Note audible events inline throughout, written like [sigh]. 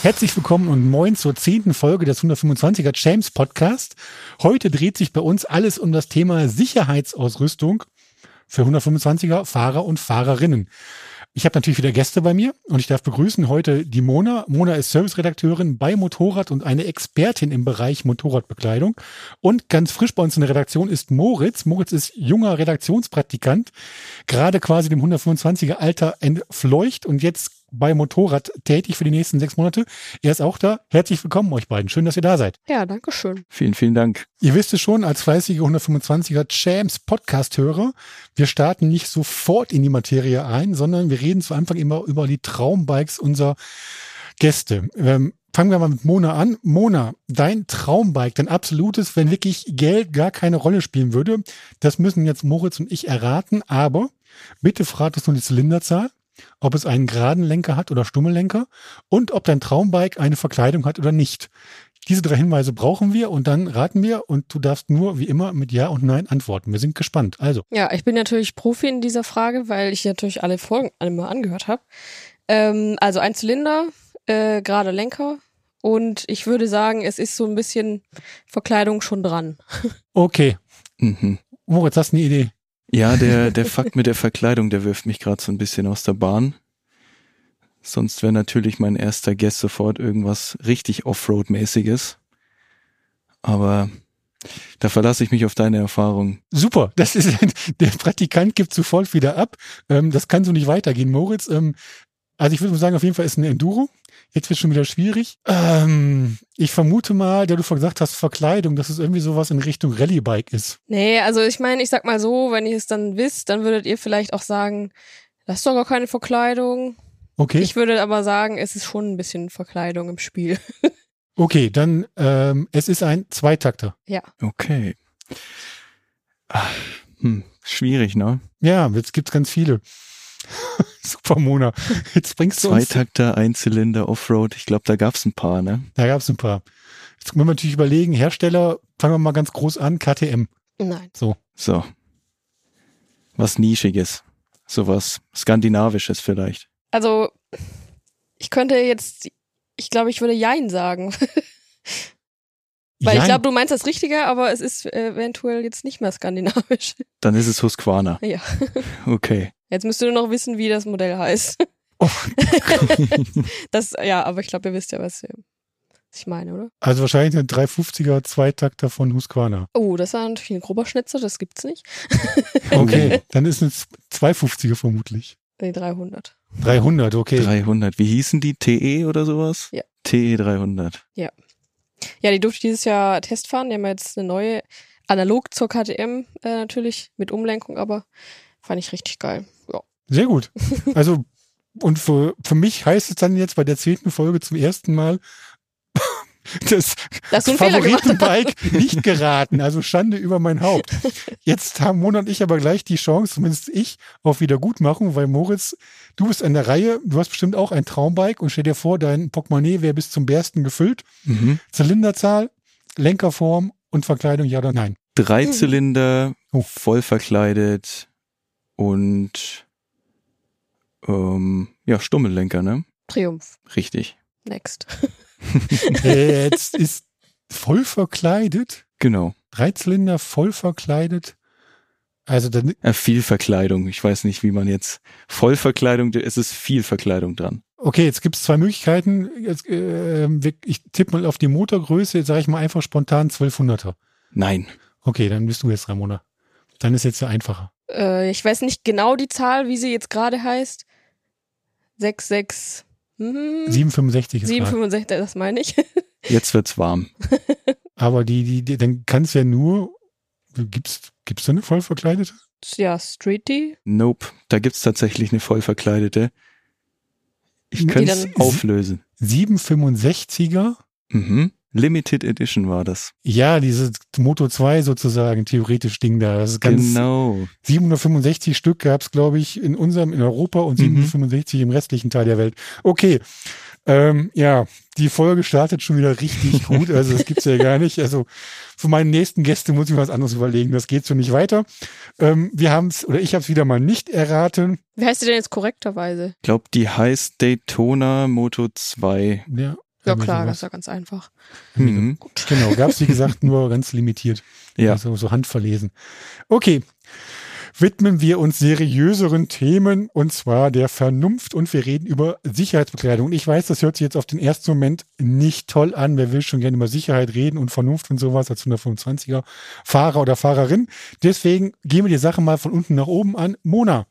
Herzlich willkommen und moin zur zehnten Folge des 125er James Podcast. Heute dreht sich bei uns alles um das Thema Sicherheitsausrüstung für 125er Fahrer und Fahrerinnen. Ich habe natürlich wieder Gäste bei mir und ich darf begrüßen heute die Mona. Mona ist Serviceredakteurin bei Motorrad und eine Expertin im Bereich Motorradbekleidung. Und ganz frisch bei uns in der Redaktion ist Moritz. Moritz ist junger Redaktionspraktikant, gerade quasi dem 125er Alter entfleucht und jetzt bei Motorrad tätig für die nächsten sechs Monate. Er ist auch da. Herzlich willkommen euch beiden. Schön, dass ihr da seid. Ja, danke schön. Vielen, vielen Dank. Ihr wisst es schon, als fleißige 125er Champs Podcast-Hörer, wir starten nicht sofort in die Materie ein, sondern wir reden zu Anfang immer über die Traumbikes unserer Gäste. Ähm, fangen wir mal mit Mona an. Mona, dein Traumbike, dein absolutes, wenn wirklich Geld gar keine Rolle spielen würde, das müssen jetzt Moritz und ich erraten, aber bitte fragt uns nur die Zylinderzahl ob es einen geraden Lenker hat oder Stummellenker und ob dein Traumbike eine Verkleidung hat oder nicht. Diese drei Hinweise brauchen wir und dann raten wir und du darfst nur wie immer mit Ja und Nein antworten. Wir sind gespannt. Also. Ja, ich bin natürlich Profi in dieser Frage, weil ich natürlich alle Folgen alle mal angehört habe. Ähm, also ein Zylinder, äh, gerade Lenker und ich würde sagen, es ist so ein bisschen Verkleidung schon dran. [laughs] Okay. Mhm. Moritz, hast du eine Idee? Ja, der, der Fakt mit der Verkleidung, der wirft mich gerade so ein bisschen aus der Bahn. Sonst wäre natürlich mein erster Guess sofort irgendwas richtig Offroad-mäßiges. Aber da verlasse ich mich auf deine Erfahrung. Super, das ist [laughs] der Praktikant gibt sofort wieder ab. Ähm, das kann so nicht weitergehen, Moritz. Ähm, also ich würde sagen, auf jeden Fall ist ein Enduro. Jetzt wird schon wieder schwierig. Ähm, ich vermute mal, der du vorhin gesagt hast, Verkleidung, dass es irgendwie sowas in Richtung Rallye-Bike ist. Nee, also ich meine, ich sag mal so, wenn ihr es dann wisst, dann würdet ihr vielleicht auch sagen, das ist doch gar keine Verkleidung. Okay. Ich würde aber sagen, es ist schon ein bisschen Verkleidung im Spiel. [laughs] okay, dann ähm, es ist ein Zweitakter. Ja. Okay. Ach, hm, schwierig, ne? Ja, jetzt gibt's ganz viele. [laughs] Super Mona. Jetzt bringst du Zweitakter, Einzylinder, Offroad. Ich glaube, da gab's ein paar, ne? Da gab's ein paar. Jetzt können wir natürlich überlegen, Hersteller, fangen wir mal ganz groß an, KTM. Nein. So. So. Was Nischiges. Sowas Skandinavisches vielleicht. Also, ich könnte jetzt, ich glaube, ich würde Jein sagen. [laughs] Weil Jein. ich glaube, du meinst das Richtige, aber es ist eventuell jetzt nicht mehr skandinavisch. [laughs] Dann ist es Husqvarna. Ja. [laughs] Okay. Jetzt müsst ihr nur noch wissen, wie das Modell heißt. [laughs] Oh. das, ja, aber ich glaube, ihr wisst ja, was, was, ich meine, oder? Also wahrscheinlich ein 350er Zweitakter von Husqvarna. Oh, das war natürlich ein grober Schnitzer, das gibt's nicht. okay, dann ist es 250er vermutlich. Nee, 300. 300, okay. 300. Wie hießen die? TE oder sowas? Ja. TE 300. Ja. Ja, die durfte ich dieses Jahr Test fahren. Die haben jetzt eine neue, analog zur KTM äh, natürlich, mit Umlenkung, aber fand ich richtig geil. Ja. Sehr gut. [laughs] Also, und für, für mich heißt es dann jetzt bei der zehnten Folge zum ersten Mal, das, das Favoritenbike nicht geraten. Also Schande über mein Haupt. Jetzt haben Mona und ich aber gleich die Chance, zumindest ich, auf Wiedergutmachung, weil Moritz, du bist an der Reihe, du hast bestimmt auch ein Traumbike und stell dir vor, dein Portemonnaie wäre bis zum Bersten gefüllt. Mhm. Zylinderzahl, Lenkerform und Verkleidung, ja oder nein? Drei mhm. Zylinder, oh. voll verkleidet und ähm, ja, Stummellenker, ne? Triumph. Richtig. Next. [laughs] [laughs] Jetzt ist voll verkleidet. Genau. Dreizylinder voll verkleidet. Also dann. Ja, viel Verkleidung. Ich weiß nicht, wie man jetzt Vollverkleidung, es ist viel Verkleidung dran. Okay, jetzt gibt es zwei Möglichkeiten. Jetzt, äh, ich tippe mal auf die Motorgröße. Jetzt sage ich mal einfach spontan 1200er. Nein. Okay, dann bist du jetzt Ramona. Dann ist jetzt ja einfacher. Äh, ich weiß nicht genau die Zahl, wie sie jetzt gerade heißt. 66 Mhm. 765 ist 765, das meine ich. [laughs] Jetzt wird's warm. Aber die, die, die dann kannst ja nur, gibt's, gibt's da eine voll verkleidete? Ja, Streety? Nope, da gibt's tatsächlich eine voll verkleidete. Ich könnte es auflösen. 765er? Mhm. Limited Edition war das. Ja, dieses Moto 2 sozusagen, theoretisch Ding da. Das ist ganz genau. 765 Stück gab es, glaube ich, in unserem, in Europa und 765 mhm. im restlichen Teil der Welt. Okay. Ähm, ja, die Folge startet schon wieder richtig [laughs] gut. Also das gibt's ja gar nicht. Also für meinen nächsten Gäste muss ich mir was anderes überlegen. Das geht so nicht weiter. Ähm, wir haben's oder ich habe es wieder mal nicht erraten. Wie heißt die denn jetzt korrekterweise? Ich glaube, die heißt Daytona Moto 2. Ja. Ja klar, sowas. das ist ja ganz einfach. Mhm. Genau, gab es wie gesagt nur [laughs] ganz limitiert. Ja. Also so handverlesen. Okay. Widmen wir uns seriöseren Themen und zwar der Vernunft und wir reden über Sicherheitsbekleidung. Ich weiß, das hört sich jetzt auf den ersten Moment nicht toll an. Wer will schon gerne über Sicherheit reden und Vernunft und sowas als 125er Fahrer oder Fahrerin. Deswegen gehen wir die Sache mal von unten nach oben an. Mona,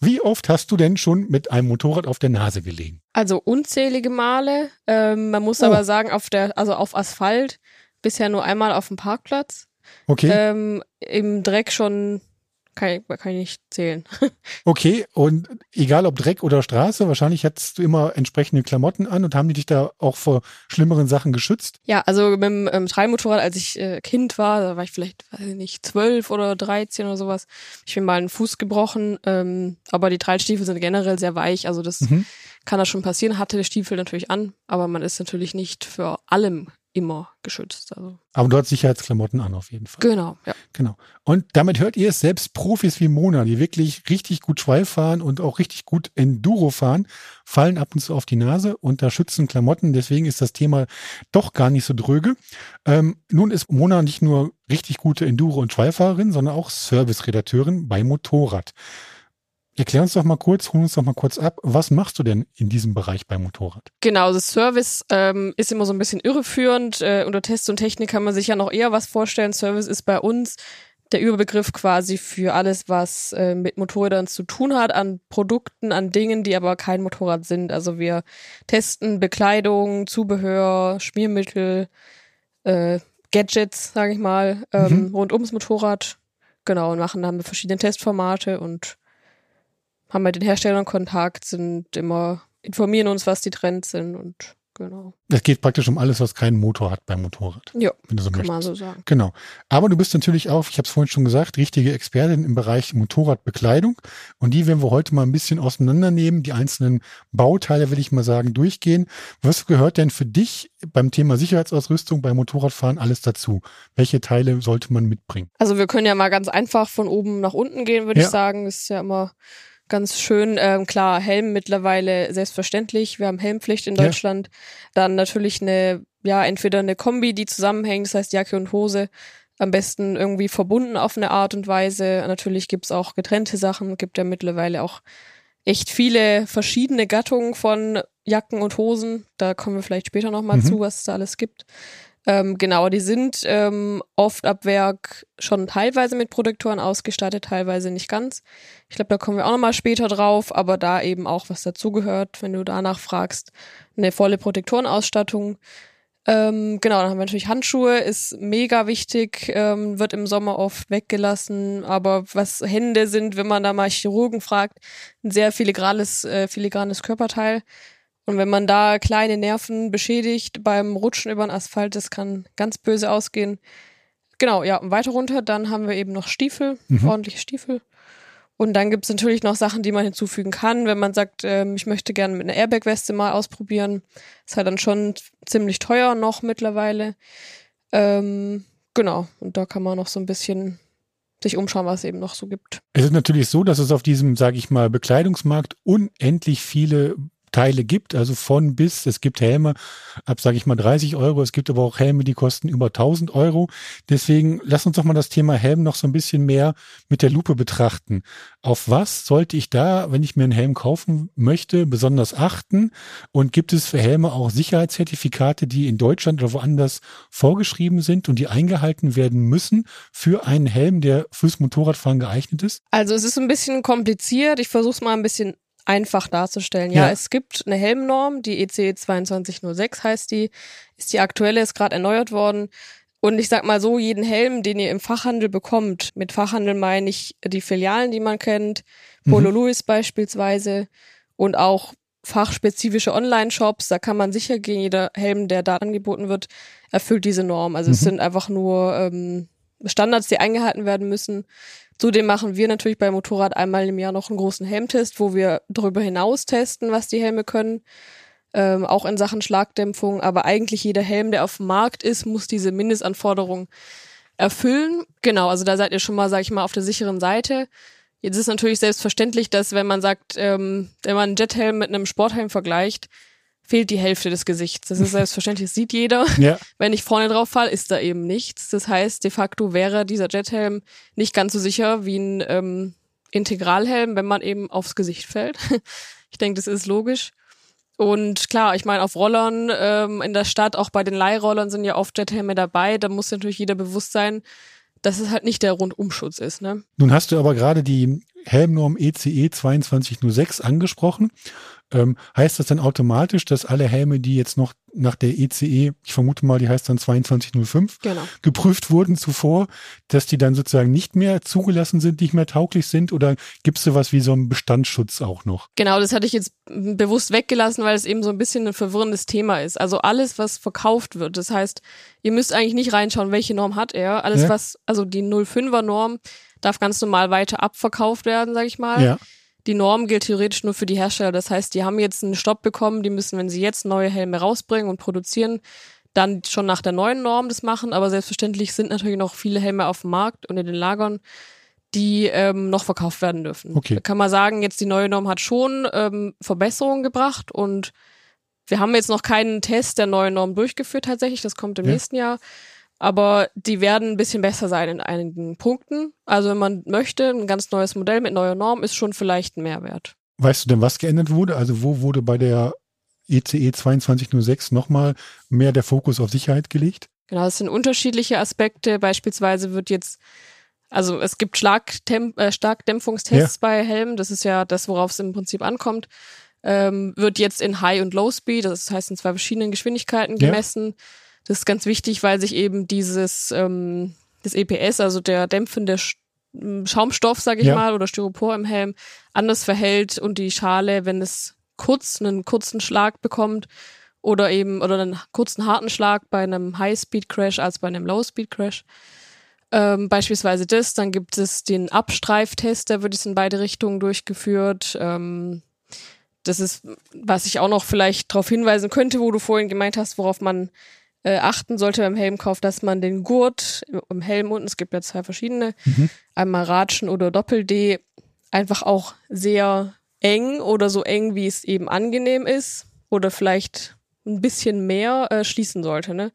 wie oft hast du denn schon mit einem Motorrad auf der Nase gelegen? Also unzählige Male. Ähm, man muss Oh. aber sagen, auf der, also auf Asphalt bisher nur einmal auf dem Parkplatz. Okay, Ähm, Im Dreck schon kann ich, kann ich nicht zählen. [laughs] okay. Und egal ob Dreck oder Straße, wahrscheinlich hattest du immer entsprechende Klamotten an und haben die dich da auch vor schlimmeren Sachen geschützt? Ja, also mit dem ähm, Trailmotorrad, als ich äh, Kind war, da war ich vielleicht, weiß ich nicht, zwölf oder dreizehn oder sowas. Ich bin mal einen Fuß gebrochen, ähm, aber die Trailstiefel sind generell sehr weich, also das Mhm. kann da schon passieren. Hatte der Stiefel natürlich an, aber man ist natürlich nicht für allem immer geschützt. Also Aber du hast Sicherheitsklamotten an auf jeden Fall. genau, ja. Genau. Und damit hört ihr es selbst Profis wie Mona, die wirklich richtig gut Schweif fahren und auch richtig gut Enduro fahren, fallen ab und zu auf die Nase und da schützen Klamotten. Deswegen ist das Thema doch gar nicht so dröge. Ähm, nun ist Mona nicht nur richtig gute Enduro- und Schweifahrerin, sondern auch Service-Redakteurin bei Motorrad. Erklär uns doch mal kurz, hol uns doch mal kurz ab, was machst du denn in diesem Bereich beim Motorrad? Genau, das Service ähm, ist immer so ein bisschen irreführend. Äh, unter Test und Technik kann man sich ja noch eher was vorstellen. Service ist bei uns der Überbegriff quasi für alles, was äh, mit Motorrädern zu tun hat, an Produkten, an Dingen, die aber kein Motorrad sind. Also wir testen Bekleidung, Zubehör, Schmiermittel, äh, Gadgets, sage ich mal, ähm, rund ums Motorrad. Genau, und machen dann verschiedene Testformate und haben mit den Herstellern Kontakt, sind immer, informieren uns, was die Trends sind und genau. Es geht praktisch um alles, was keinen Motor hat beim Motorrad, Ja, wenn du so kann möchtest. man so sagen. Genau. Aber du bist natürlich auch, ich habe es vorhin schon gesagt, richtige Expertin im Bereich Motorradbekleidung. Und die werden wir heute mal ein bisschen auseinandernehmen, die einzelnen Bauteile, will ich mal sagen, durchgehen. Was gehört denn für dich beim Thema Sicherheitsausrüstung beim Motorradfahren alles dazu? Welche Teile sollte man mitbringen? Also wir können ja mal ganz einfach von oben nach unten gehen, würde Ja. ich sagen. Das ist ja immer ganz schön. Ähm, klar, Helm mittlerweile selbstverständlich. Wir haben Helmpflicht in Ja. Deutschland. Dann natürlich eine, ja, entweder eine Kombi, die zusammenhängt, das heißt Jacke und Hose. Am besten irgendwie verbunden auf eine Art und Weise. Natürlich gibt's auch getrennte Sachen. Gibt ja mittlerweile auch echt viele verschiedene Gattungen von Jacken und Hosen. Da kommen wir vielleicht später nochmal Mhm. zu, was es da alles gibt. Ähm, genau, die sind ähm, oft ab Werk schon teilweise mit Protektoren ausgestattet, teilweise nicht ganz. Ich glaube, da kommen wir auch nochmal später drauf, aber da eben auch was dazugehört, wenn du danach fragst, eine volle Protektorenausstattung. Ähm, genau, dann haben wir natürlich Handschuhe, ist mega wichtig, ähm, wird im Sommer oft weggelassen, aber was Hände sind, wenn man da mal Chirurgen fragt, ein sehr filigranes, äh, filigranes Körperteil. Und wenn man da kleine Nerven beschädigt beim Rutschen über den Asphalt, das kann ganz böse ausgehen. Genau, ja, und weiter runter, dann haben wir eben noch Stiefel, Mhm. ordentliche Stiefel. Und dann gibt's natürlich noch Sachen, die man hinzufügen kann, wenn man sagt, ähm, ich möchte gerne mit einer Airbag-Weste mal ausprobieren. Ist halt dann schon ziemlich teuer noch mittlerweile. Ähm, genau, und da kann man noch so ein bisschen sich umschauen, was es eben noch so gibt. Es ist natürlich so, dass es auf diesem, sage ich mal, Bekleidungsmarkt unendlich viele Teile gibt, also von bis. Es gibt Helme ab, sage ich mal, 30 Euro. Es gibt aber auch Helme, die kosten über 1000 Euro. Deswegen lass uns doch mal das Thema Helm noch so ein bisschen mehr mit der Lupe betrachten. Auf was sollte ich da, wenn ich mir einen Helm kaufen möchte, besonders achten? Und gibt es für Helme auch Sicherheitszertifikate, die in Deutschland oder woanders vorgeschrieben sind und die eingehalten werden müssen für einen Helm, der fürs Motorradfahren geeignet ist? Also es ist ein bisschen kompliziert. Ich versuche es mal ein bisschen einfach darzustellen. Ja, Ja. es gibt eine Helmnorm, die E EC 2206 heißt die, ist die aktuelle, ist gerade erneuert worden. Und ich sag mal so, jeden Helm, den ihr im Fachhandel bekommt, mit Fachhandel meine ich die Filialen, die man kennt, Polo Louis beispielsweise und auch fachspezifische Online-Shops, da kann man sicher gehen, jeder Helm, der da angeboten wird, erfüllt diese Norm. Also es Mhm. sind einfach nur ähm, Standards, die eingehalten werden müssen. Zudem machen wir natürlich beim Motorrad einmal im Jahr noch einen großen Helmtest, wo wir darüber hinaus testen, was die Helme können. Ähm, auch in Sachen Schlagdämpfung. Aber eigentlich jeder Helm, der auf dem Markt ist, muss diese Mindestanforderungen erfüllen. Genau, also da seid ihr schon mal, sag ich mal, auf der sicheren Seite. Jetzt ist natürlich selbstverständlich, dass wenn man sagt, ähm, wenn man einen Jethelm mit einem Sporthelm vergleicht, fehlt die Hälfte des Gesichts. Das ist [laughs] selbstverständlich, das sieht jeder. Ja. Wenn ich vorne drauf fall, ist da eben nichts. Das heißt, de facto wäre dieser Jethelm nicht ganz so sicher wie ein ähm, Integralhelm, wenn man eben aufs Gesicht fällt. [laughs] ich denke, das ist logisch. Und klar, ich meine, auf Rollern ähm, in der Stadt, auch bei den Leihrollern sind ja oft Jethelme dabei. Da muss natürlich jeder bewusst sein, dass es halt nicht der Rundumschutz ist. Ne? Nun hast du aber gerade die Helmnorm E ECE 2206 angesprochen. Ähm, heißt das dann automatisch, dass alle Helme, die jetzt noch nach der ECE, ich vermute mal, die heißt dann 2205, Genau. geprüft wurden zuvor, dass die dann sozusagen nicht mehr zugelassen sind, nicht mehr tauglich sind? Oder gibt es sowas wie so einen Bestandsschutz auch noch? Genau, das hatte ich jetzt bewusst weggelassen, weil es eben so ein bisschen ein verwirrendes Thema ist. Also alles, was verkauft wird, das heißt, ihr müsst eigentlich nicht reinschauen, welche Norm hat er. Alles, Ja. was, also die 05er Norm darf ganz normal weiter abverkauft werden, sag ich mal. Ja. Die Norm gilt theoretisch nur für die Hersteller. Das heißt, die haben jetzt einen Stopp bekommen, die müssen, wenn sie jetzt neue Helme rausbringen und produzieren, dann schon nach der neuen Norm das machen. Aber selbstverständlich sind natürlich noch viele Helme auf dem Markt und in den Lagern, die ähm, noch verkauft werden dürfen. Okay. Da kann man sagen, jetzt die neue Norm hat schon ähm, Verbesserungen gebracht und wir haben jetzt noch keinen Test der neuen Norm durchgeführt tatsächlich. Das kommt im Ja. nächsten Jahr. Aber die werden ein bisschen besser sein in einigen Punkten. Also wenn man möchte, ein ganz neues Modell mit neuer Norm ist schon vielleicht ein Mehrwert. Weißt du denn, was geändert wurde? Also wo wurde bei der E ECE 2206 nochmal mehr der Fokus auf Sicherheit gelegt? Genau, das sind unterschiedliche Aspekte. Beispielsweise wird jetzt, also es gibt äh, Starkdämpfungstests bei Helmen. Das ist ja das, worauf es im Prinzip ankommt. Ähm, wird jetzt in High und Low Speed, das heißt in zwei verschiedenen Geschwindigkeiten Ja. Das ist ganz wichtig, weil sich eben dieses ähm, das EPS, also der dämpfende Sch m, Schaumstoff, sage ich Ja. mal, oder Styropor im Helm, anders verhält und die Schale, wenn es kurz einen kurzen Schlag bekommt oder eben oder einen kurzen harten Schlag bei einem High-Speed-Crash als bei einem Low-Speed-Crash. Ähm, beispielsweise das, dann gibt es den Abstreiftest, der wird jetzt in beide Richtungen durchgeführt. Ähm, das ist, was ich auch noch vielleicht darauf hinweisen könnte, wo du vorhin gemeint hast, worauf man äh, achten sollte beim Helmkauf, dass man den Gurt im Helm unten, es gibt ja zwei verschiedene, einmal Ratschen oder Doppel-D, einfach auch sehr eng oder so eng, wie es eben angenehm ist oder vielleicht ein bisschen mehr äh, schließen sollte, ne?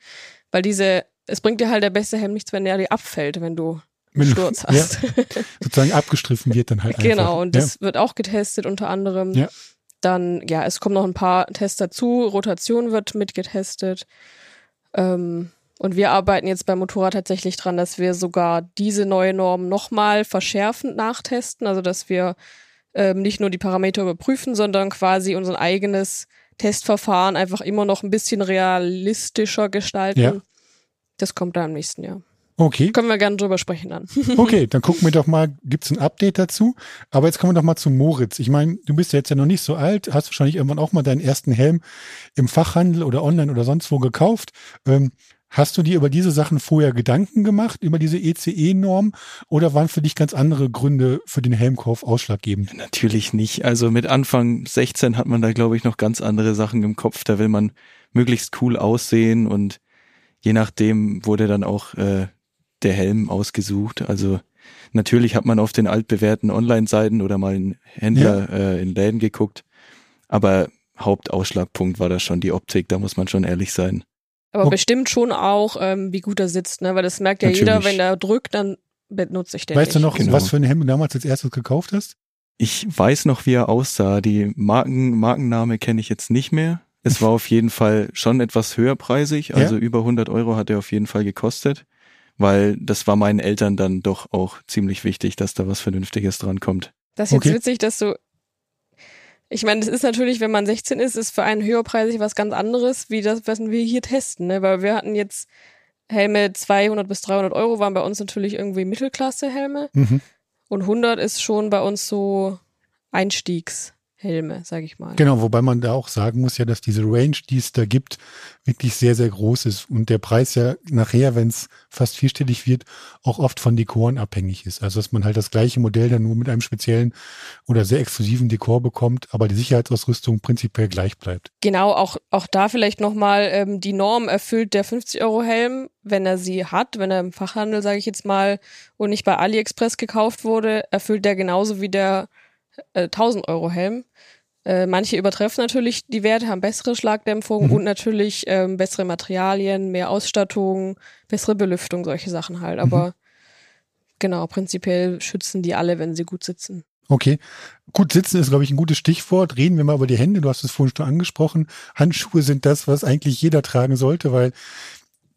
Weil diese, es bringt dir halt der beste Helm nichts, wenn der dir abfällt, wenn du Wenn- Sturz ja, hast. [laughs] sozusagen abgestriffen wird dann halt einfach. Genau, und ja. das wird auch getestet unter anderem. Ja. Dann, ja, es kommen noch ein paar Tests dazu. Rotation wird mitgetestet. Ähm, und wir arbeiten jetzt beim Motorrad tatsächlich dran, dass wir sogar diese neue Norm nochmal verschärfend nachtesten. Also, dass wir ähm, nicht nur die Parameter überprüfen, sondern quasi unser eigenes Testverfahren einfach immer noch ein bisschen realistischer gestalten. Ja. Das kommt dann im nächsten Jahr. Okay, Können wir gerne drüber sprechen dann. [laughs] okay, dann gucken wir doch mal, gibt's ein Update dazu? Aber jetzt kommen wir doch mal zu Moritz. Ich meine, du bist ja jetzt ja noch nicht so alt, hast wahrscheinlich irgendwann auch mal deinen ersten Helm im Fachhandel oder online oder sonst wo gekauft. Ähm, hast du dir über diese Sachen vorher Gedanken gemacht, über diese ECE-Norm? Oder waren für dich ganz andere Gründe für den Helmkauf ausschlaggebend? Natürlich nicht. Also mit Anfang 16 hat man da, glaube ich, noch ganz andere Sachen im Kopf. Da will man möglichst cool aussehen und je nachdem wurde dann auch äh, der Helm ausgesucht. Also natürlich hat man auf den altbewährten Online-Seiten oder mal in Händler äh, in Läden geguckt. Aber Hauptausschlagpunkt war da schon die Optik, da muss man schon ehrlich sein. Aber Okay. bestimmt schon auch, ähm, wie gut er sitzt, ne? Weil das merkt ja jeder, Natürlich. wenn er drückt, dann benutze ich den weißt du nicht. noch, Genau. was für einen Helm du damals als erstes gekauft hast? Ich weiß noch, wie er aussah. Die Marken, Markenname kenne ich jetzt nicht mehr. Es [laughs] war auf jeden Fall schon etwas höherpreisig, Ja. also über 100 Euro hat er auf jeden Fall gekostet, weil das war meinen Eltern dann doch auch ziemlich wichtig, dass da was Vernünftiges drankommt. Das ist jetzt Okay. witzig, dass du. Ich meine, das ist natürlich, wenn man 16 ist, ist für einen höherpreisig was ganz anderes, wie das, was wir hier testen, ne? Weil wir hatten jetzt Helme 200 bis 300 Euro, waren bei uns natürlich irgendwie Mittelklasse-Helme. Mhm. Und 100 ist schon bei uns so Einstiegshelme, sag ich mal. Genau, wobei man da auch sagen muss ja, dass diese Range, die es da gibt, wirklich sehr, sehr groß ist und der Preis ja nachher, wenn es fast vierstellig wird, auch oft von Dekoren abhängig ist. Also dass man halt das gleiche Modell dann nur mit einem speziellen oder sehr exklusiven Dekor bekommt, aber die Sicherheitsausrüstung prinzipiell gleich bleibt. Genau, auch, auch da vielleicht nochmal, ähm, die Norm erfüllt der 50-Euro-Helm, wenn er sie hat, wenn er im Fachhandel, sage ich jetzt mal, und nicht bei AliExpress gekauft wurde, erfüllt der genauso wie der äh, 1000-Euro-Helm. Äh, manche übertreffen natürlich die Werte, haben bessere Schlagdämpfung mhm. und natürlich ähm, bessere Materialien, mehr Ausstattung, bessere Belüftung, solche Sachen halt. Aber mhm. genau, prinzipiell schützen die alle, wenn sie gut sitzen. Okay. Gut sitzen ist, glaube ich, ein gutes Stichwort. Reden wir mal über die Hände. Du hast es vorhin schon angesprochen. Handschuhe sind das, was eigentlich jeder tragen sollte, weil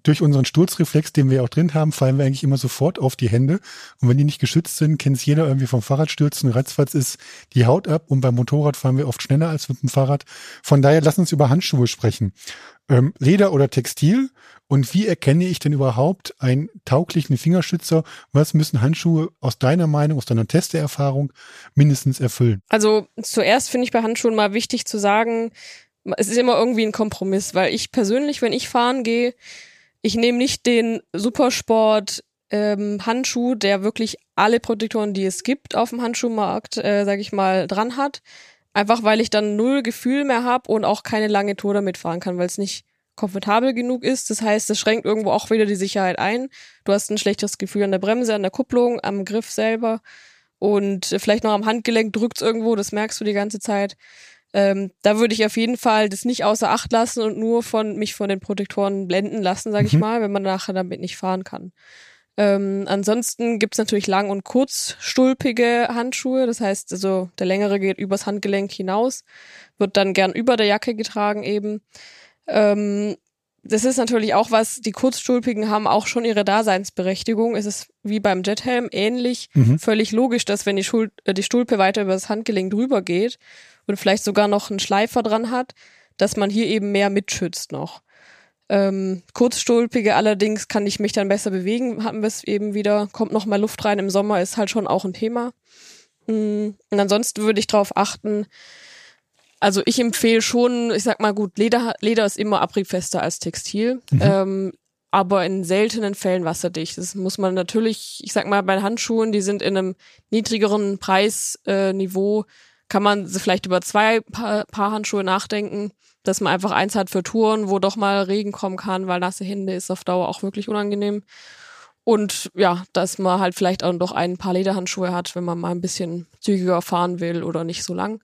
durch unseren Sturzreflex, den wir auch drin haben, fallen wir eigentlich immer sofort auf die Hände. Und wenn die nicht geschützt sind, kennt es jeder irgendwie vom Fahrradstürzen. Ratzfatz ist die Haut ab und beim Motorrad fahren wir oft schneller als mit dem Fahrrad. Von daher lass uns über Handschuhe sprechen. Ähm, Leder oder Textil? Und wie erkenne ich denn überhaupt einen tauglichen Fingerschützer? Was müssen Handschuhe aus deiner Meinung, aus deiner Testeerfahrung mindestens erfüllen? Also zuerst finde ich bei Handschuhen mal wichtig zu sagen, es ist immer irgendwie ein Kompromiss, weil ich persönlich, wenn ich fahren gehe, ich nehme nicht den Supersport ähm, Handschuh, der wirklich alle Protektoren, die es gibt auf dem Handschuhmarkt, äh, sag ich mal, dran hat. Einfach weil ich dann null Gefühl mehr habe und auch keine lange Tour damit fahren kann, weil es nicht komfortabel genug ist. Das heißt, es schränkt irgendwo auch wieder die Sicherheit ein. Du hast ein schlechtes Gefühl an der Bremse, an der Kupplung, am Griff selber und vielleicht noch am Handgelenk drückt es irgendwo, das merkst du die ganze Zeit. Ähm, da würde ich auf jeden Fall das nicht außer Acht lassen und nur von mich von den Protektoren blenden lassen, sage mhm. ich mal, wenn man nachher damit nicht fahren kann. Ähm, ansonsten gibt's natürlich lang- und kurzstulpige Handschuhe. Das heißt, also der längere geht übers Handgelenk hinaus, wird dann gern über der Jacke getragen eben. Ähm, das ist natürlich auch was, die Kurzstulpigen haben auch schon ihre Daseinsberechtigung. Es ist wie beim Jethelm ähnlich, mhm. völlig logisch, dass wenn die, Schul äh, die Stulpe weiter über das Handgelenk drüber geht und vielleicht sogar noch einen Schleifer dran hat, dass man hier eben mehr mitschützt noch. Ähm, Kurzstulpige allerdings kann ich mich dann besser bewegen, hatten wir es eben wieder, kommt noch mal Luft rein im Sommer, ist halt schon auch ein Thema. Mm, und ansonsten würde ich darauf achten, also ich empfehle schon, ich sag mal gut, Leder, Leder ist immer abriebfester als Textil. Mhm. Ähm, aber in seltenen Fällen wasserdicht. Das muss man natürlich, ich sag mal, bei Handschuhen, die sind in einem niedrigeren Preisniveau, äh, kann man vielleicht über zwei Paar, Paar Handschuhe nachdenken, dass man einfach eins hat für Touren, wo doch mal Regen kommen kann, weil nasse Hände ist auf Dauer auch wirklich unangenehm. Und ja, dass man halt vielleicht auch noch ein paar Lederhandschuhe hat, wenn man mal ein bisschen zügiger fahren will oder nicht so lang.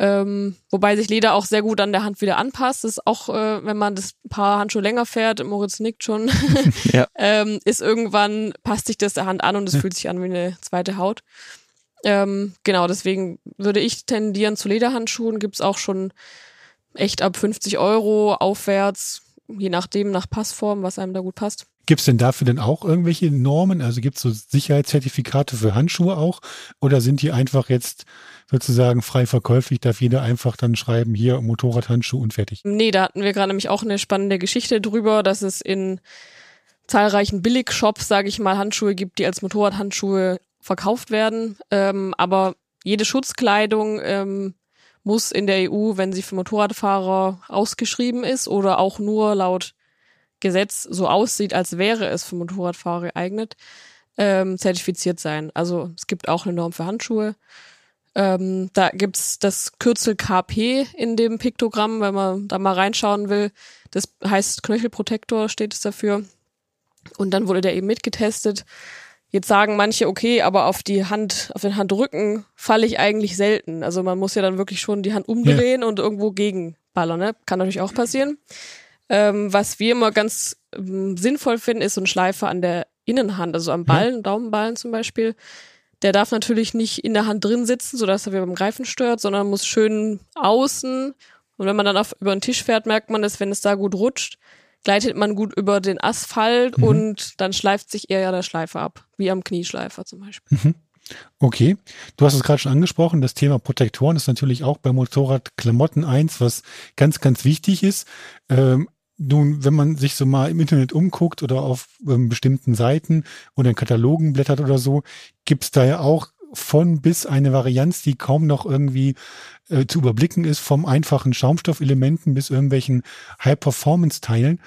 Ähm, wobei sich Leder auch sehr gut an der Hand wieder anpasst. Das ist auch, äh, wenn man das Paar Handschuhe länger fährt, Moritz nickt schon, [laughs] ja. [laughs] ähm, ist irgendwann, passt sich das der Hand an und es ja. fühlt sich an wie eine zweite Haut. Ähm, genau, deswegen würde ich tendieren zu Lederhandschuhen. Gibt's auch schon echt ab 50 Euro aufwärts, je nachdem, nach Passform, was einem da gut passt. Gibt es denn dafür denn auch irgendwelche Normen? Also gibt es so Sicherheitszertifikate für Handschuhe auch? Oder sind die einfach jetzt sozusagen frei verkäuflich? Darf jeder einfach dann schreiben, hier Motorradhandschuh und fertig? Nee, da hatten wir gerade nämlich auch eine spannende Geschichte drüber, dass es in zahlreichen Billigshops, sage ich mal, Handschuhe gibt, die als Motorradhandschuhe verkauft werden. Ähm, aber jede Schutzkleidung ähm, muss in der EU, wenn sie für Motorradfahrer ausgeschrieben ist oder auch nur laut Gesetz so aussieht, als wäre es für Motorradfahrer geeignet, ähm, zertifiziert sein. Also es gibt auch eine Norm für Handschuhe. Ähm, da gibt's das Kürzel KP in dem Piktogramm, wenn man da mal reinschauen will. Das heißt Knöchelprotektor steht es dafür. Und dann wurde der eben mitgetestet. Jetzt sagen manche, okay, aber auf die Hand, auf den Handrücken falle ich eigentlich selten. Also man muss ja dann wirklich schon die Hand umdrehen ja. und irgendwo gegenballern, ne? Kann natürlich auch passieren. Ähm, was wir immer ganz ähm, sinnvoll finden, ist so ein Schleifer an der Innenhand, also am Ballen, ja. Daumenballen zum Beispiel. Der darf natürlich nicht in der Hand drin sitzen, sodass er wieder beim Greifen stört, sondern muss schön außen. Und wenn man dann auf, über den Tisch fährt, merkt man dass wenn es da gut rutscht, gleitet man gut über den Asphalt mhm. und dann schleift sich eher der Schleifer ab, wie am Knieschleifer zum Beispiel. Mhm. Okay, du hast es gerade schon angesprochen, das Thema Protektoren ist natürlich auch bei Motorradklamotten eins, was ganz, ganz wichtig ist. Ähm, nun, wenn man sich so mal im Internet umguckt oder auf ähm, bestimmten Seiten oder in Katalogen blättert oder so, gibt's da ja auch von bis eine Varianz, die kaum noch irgendwie äh, zu überblicken ist, vom einfachen Schaumstoffelementen bis irgendwelchen High-Performance-Teilen.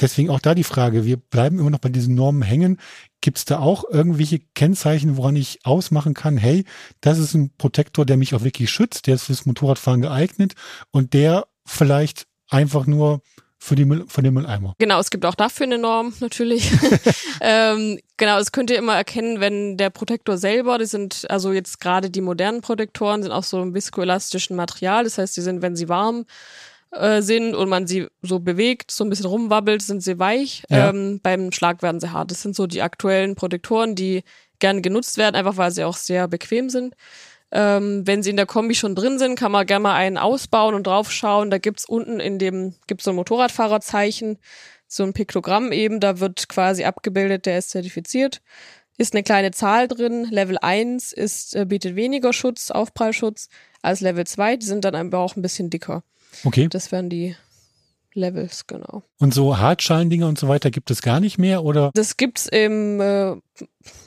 Deswegen auch da die Frage, wir bleiben immer noch bei diesen Normen hängen. Gibt es da auch irgendwelche Kennzeichen, woran ich ausmachen kann, hey, das ist ein Protektor, der mich auch wirklich schützt, der ist fürs Motorradfahren geeignet und der vielleicht einfach nur für, die Müll, für den Mülleimer. Genau, es gibt auch dafür eine Norm natürlich. [laughs] ähm, genau, es könnt ihr immer erkennen, wenn der Protektor selber, die sind, also jetzt gerade die modernen Protektoren sind auch so im viskoelastischen Material. Das heißt, die sind, wenn sie warm äh, sind und man sie so bewegt, so ein bisschen rumwabbelt, sind sie weich. Ja. Ähm, beim Schlag werden sie hart. Das sind so die aktuellen Protektoren, die gerne genutzt werden, einfach weil sie auch sehr bequem sind. Ähm, wenn sie in der Kombi schon drin sind, kann man gerne mal einen ausbauen und draufschauen. Da gibt's unten in dem, gibt's so ein Motorradfahrerzeichen, so ein Piktogramm eben, da wird quasi abgebildet, der ist zertifiziert. Ist eine kleine Zahl drin. Level 1 ist, äh, bietet weniger Schutz, Aufprallschutz als Level 2. Die sind dann aber auch ein bisschen dicker. Okay. Das wären die Levels, genau. Und so Hartschalendinger und so weiter gibt es gar nicht mehr, oder? Das gibt's im äh,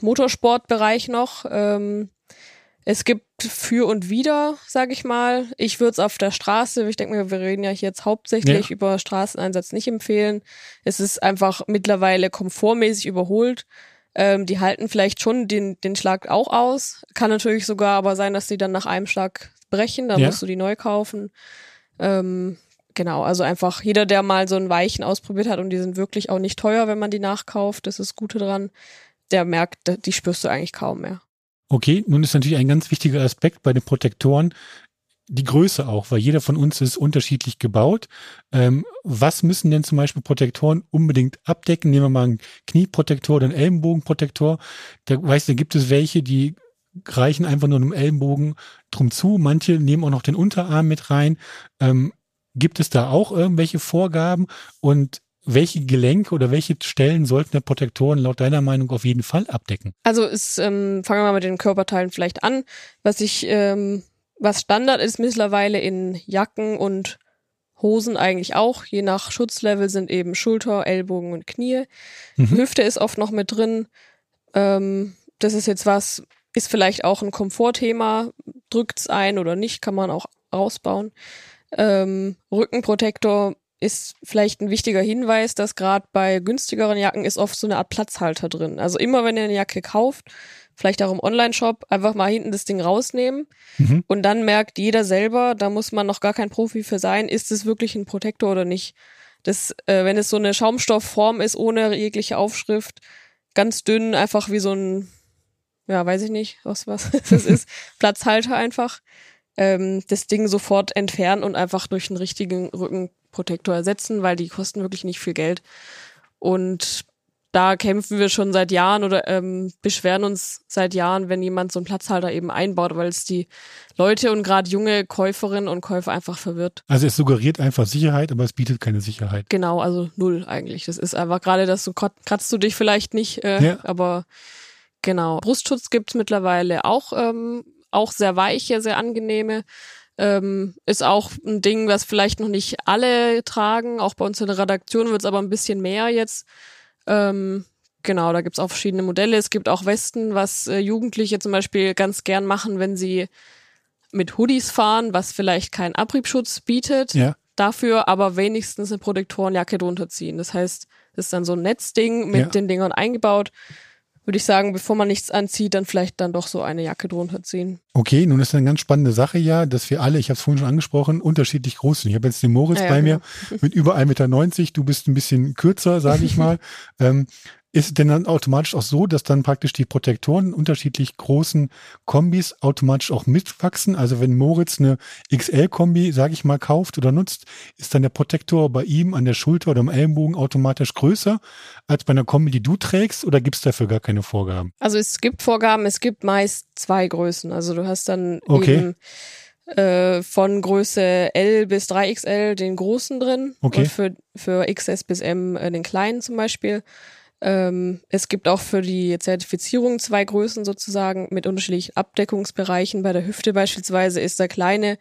Motorsportbereich noch. Ähm, es gibt für und wieder, sage ich mal. Ich würde es auf der Straße, ich denke mir, wir reden ja hier jetzt hauptsächlich ja. über Straßeneinsatz nicht empfehlen. Es ist einfach mittlerweile komfortmäßig überholt. Ähm, die halten vielleicht schon den, den Schlag auch aus. Kann natürlich sogar aber sein, dass sie dann nach einem Schlag brechen, dann ja. musst du die neu kaufen. Ähm, genau, also einfach jeder, der mal so einen Weichen ausprobiert hat und die sind wirklich auch nicht teuer, wenn man die nachkauft, das ist das Gute dran, der merkt, die spürst du eigentlich kaum mehr. Okay, nun ist natürlich ein ganz wichtiger Aspekt bei den Protektoren die Größe auch, weil jeder von uns ist unterschiedlich gebaut. Ähm, was müssen denn zum Beispiel Protektoren unbedingt abdecken? Nehmen wir mal einen Knieprotektor oder einen Ellenbogenprotektor. Da weißt du, gibt es welche, die reichen einfach nur einem Ellenbogen drum zu. Manche nehmen auch noch den Unterarm mit rein. Ähm, gibt es da auch irgendwelche Vorgaben? Und welche Gelenke oder welche Stellen sollten der Protektoren laut deiner Meinung auf jeden Fall abdecken? Also es, ähm, fangen wir mal mit den Körperteilen vielleicht an. Was ich, ähm, was Standard ist mittlerweile in Jacken und Hosen eigentlich auch, je nach Schutzlevel sind eben Schulter, Ellbogen und Knie. Mhm. Hüfte ist oft noch mit drin. Ähm, das ist jetzt was, ist vielleicht auch ein Komfortthema, drückt's ein oder nicht, kann man auch ausbauen. Ähm, Rückenprotektor ist vielleicht ein wichtiger Hinweis, dass gerade bei günstigeren Jacken ist oft so eine Art Platzhalter drin. Also immer wenn ihr eine Jacke kauft, vielleicht auch im Online-Shop, einfach mal hinten das Ding rausnehmen mhm. und dann merkt jeder selber, da muss man noch gar kein Profi für sein, ist es wirklich ein Protektor oder nicht. Das, äh, wenn es so eine Schaumstoffform ist, ohne jegliche Aufschrift, ganz dünn, einfach wie so ein, ja, weiß ich nicht, was was [laughs] das ist, [laughs] Platzhalter einfach, ähm, das Ding sofort entfernen und einfach durch einen richtigen Rücken Protektor ersetzen, weil die kosten wirklich nicht viel Geld. Und da kämpfen wir schon seit Jahren oder ähm, beschweren uns seit Jahren, wenn jemand so einen Platzhalter eben einbaut, weil es die Leute und gerade junge Käuferinnen und Käufer einfach verwirrt. Also es suggeriert einfach Sicherheit, aber es bietet keine Sicherheit. Genau, also null eigentlich. Das ist einfach gerade, dass du kratzt du dich vielleicht nicht, äh, ja. aber genau. Brustschutz gibt's mittlerweile auch, ähm, auch sehr weiche, sehr angenehme. Ähm, ist auch ein Ding, was vielleicht noch nicht alle tragen. Auch bei uns in der Redaktion wird es aber ein bisschen mehr jetzt. Ähm, genau, da gibt's auch verschiedene Modelle. Es gibt auch Westen, was äh, Jugendliche zum Beispiel ganz gern machen, wenn sie mit Hoodies fahren, was vielleicht keinen Abriebschutz bietet. Ja. Dafür aber wenigstens eine Protektorenjacke drunter ziehen. Das heißt, das ist dann so ein Netzding mit ja. den Dingern eingebaut würde ich sagen, bevor man nichts anzieht, dann vielleicht dann doch so eine Jacke drunter ziehen. Okay, nun ist eine ganz spannende Sache ja, dass wir alle, ich habe es vorhin schon angesprochen, unterschiedlich groß sind. Ich habe jetzt den Moritz ja, bei genau. mir mit über 1,90 Meter, du bist ein bisschen kürzer, sage ich [laughs] mal. ähm, ist es denn dann automatisch auch so, dass dann praktisch die Protektoren unterschiedlich großen Kombis automatisch auch mitwachsen? Also wenn Moritz eine XL-Kombi, sage ich mal, kauft oder nutzt, ist dann der Protektor bei ihm an der Schulter oder am Ellenbogen automatisch größer als bei einer Kombi, die du trägst? Oder gibt es dafür gar keine Vorgaben? Also es gibt Vorgaben, es gibt meist zwei Größen. Also du hast dann okay. eben äh, von Größe L bis 3XL den großen drin okay. und für, für XS bis M äh, den kleinen zum Beispiel. Ähm, es gibt auch für die Zertifizierung zwei Größen sozusagen mit unterschiedlichen Abdeckungsbereichen. Bei der Hüfte beispielsweise ist der kleine,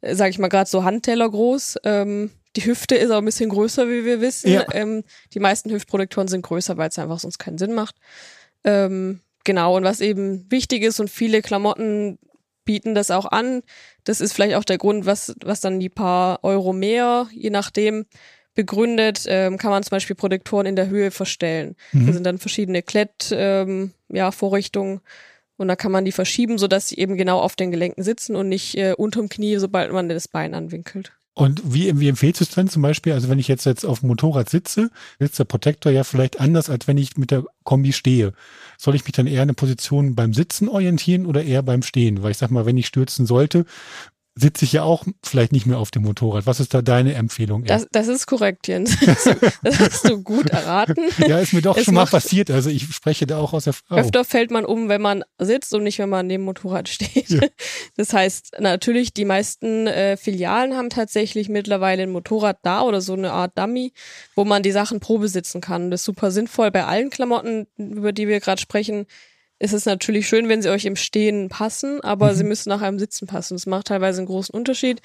äh, sage ich mal gerade so Handteller groß. Ähm, die Hüfte ist auch ein bisschen größer, wie wir wissen. Ja. Ähm, die meisten Hüftprotektoren sind größer, weil es einfach sonst keinen Sinn macht. Ähm, genau, und was eben wichtig ist und viele Klamotten bieten das auch an, das ist vielleicht auch der Grund, was, was dann die paar Euro mehr, je nachdem, begründet, ähm, kann man zum Beispiel Protektoren in der Höhe verstellen. Mhm. Da sind dann verschiedene Klett, ähm, ja, Vorrichtungen und da kann man die verschieben, sodass sie eben genau auf den Gelenken sitzen und nicht äh, unterm Knie, sobald man das Bein anwinkelt. Und wie, wie empfehlst du es dann zum Beispiel? Also wenn ich jetzt, jetzt auf dem Motorrad sitze, sitzt der Protektor ja vielleicht anders, als wenn ich mit der Kombi stehe. Soll ich mich dann eher in der Position beim Sitzen orientieren oder eher beim Stehen? Weil ich sag mal, wenn ich stürzen sollte, sitze ich ja auch vielleicht nicht mehr auf dem Motorrad. Was ist da deine Empfehlung? Das, das ist korrekt, Jens. [laughs] Das hast du gut erraten. [laughs] ja, ist mir doch es schon mal passiert. Also ich spreche da auch aus Erfahrung. Öfter fällt man um, wenn man sitzt und nicht, wenn man neben dem Motorrad steht. Ja. [laughs] Das heißt, natürlich, die meisten äh, Filialen haben tatsächlich mittlerweile ein Motorrad da oder so eine Art Dummy, wo man die Sachen Probe sitzen kann. Das ist super sinnvoll bei allen Klamotten, über die wir gerade sprechen ist es natürlich schön, wenn sie euch im Stehen passen, aber mhm. sie müssen nach einem Sitzen passen. Das macht teilweise einen großen Unterschied.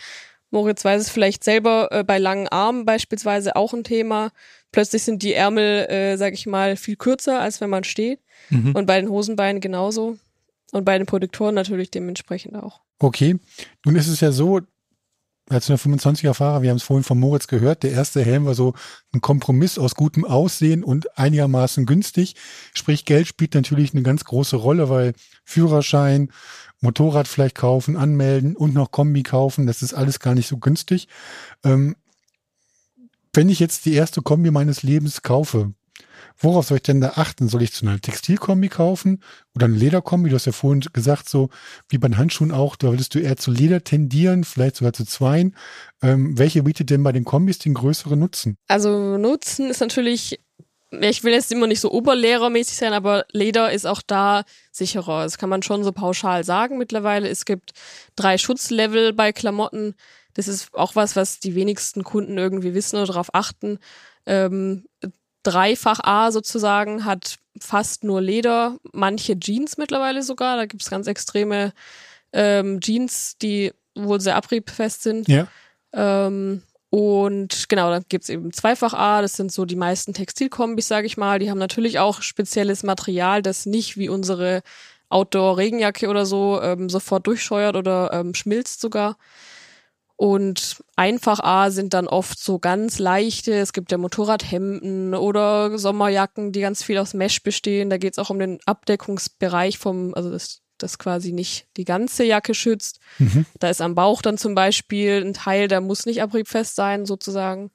Moritz weiß es vielleicht selber äh, bei langen Armen beispielsweise auch ein Thema. Plötzlich sind die Ärmel, äh, sag ich mal, viel kürzer, als wenn man steht. Mhm. Und bei den Hosenbeinen genauso. Und bei den Produktoren natürlich dementsprechend auch. Okay. Nun ist es ja so, als 125er Fahrer, wir haben es vorhin von Moritz gehört, der erste Helm war so ein Kompromiss aus gutem Aussehen und einigermaßen günstig. Sprich, Geld spielt natürlich eine ganz große Rolle, weil Führerschein, Motorrad vielleicht kaufen, anmelden und noch Kombi kaufen, das ist alles gar nicht so günstig. Ähm, wenn ich jetzt die erste Kombi meines Lebens kaufe, Worauf soll ich denn da achten? Soll ich zu einer Textilkombi kaufen oder eine Lederkombi? Du hast ja vorhin gesagt, so wie bei den Handschuhen auch, da würdest du eher zu Leder tendieren, vielleicht sogar zu zweien. Ähm, welche bietet denn bei den Kombis den größeren Nutzen? Also Nutzen ist natürlich ich will jetzt immer nicht so oberlehrermäßig sein, aber Leder ist auch da sicherer. Das kann man schon so pauschal sagen mittlerweile. Es gibt drei Schutzlevel bei Klamotten. Das ist auch was, was die wenigsten Kunden irgendwie wissen oder darauf achten. Ähm, Dreifach A sozusagen hat fast nur Leder, manche Jeans mittlerweile sogar. Da gibt es ganz extreme ähm, Jeans, die wohl sehr abriebfest sind. Ja. Ähm, und genau, dann gibt's eben Zweifach A, das sind so die meisten Textilkombis, sage ich mal. Die haben natürlich auch spezielles Material, das nicht wie unsere Outdoor-Regenjacke oder so ähm, sofort durchscheuert oder ähm, schmilzt sogar. Und einfach A sind dann oft so ganz leichte, es gibt ja Motorradhemden oder Sommerjacken, die ganz viel aus Mesh bestehen. Da geht es auch um den Abdeckungsbereich vom, also das, das quasi nicht die ganze Jacke schützt. Mhm. Da ist am Bauch dann zum Beispiel ein Teil, der muss nicht abriebfest sein, sozusagen.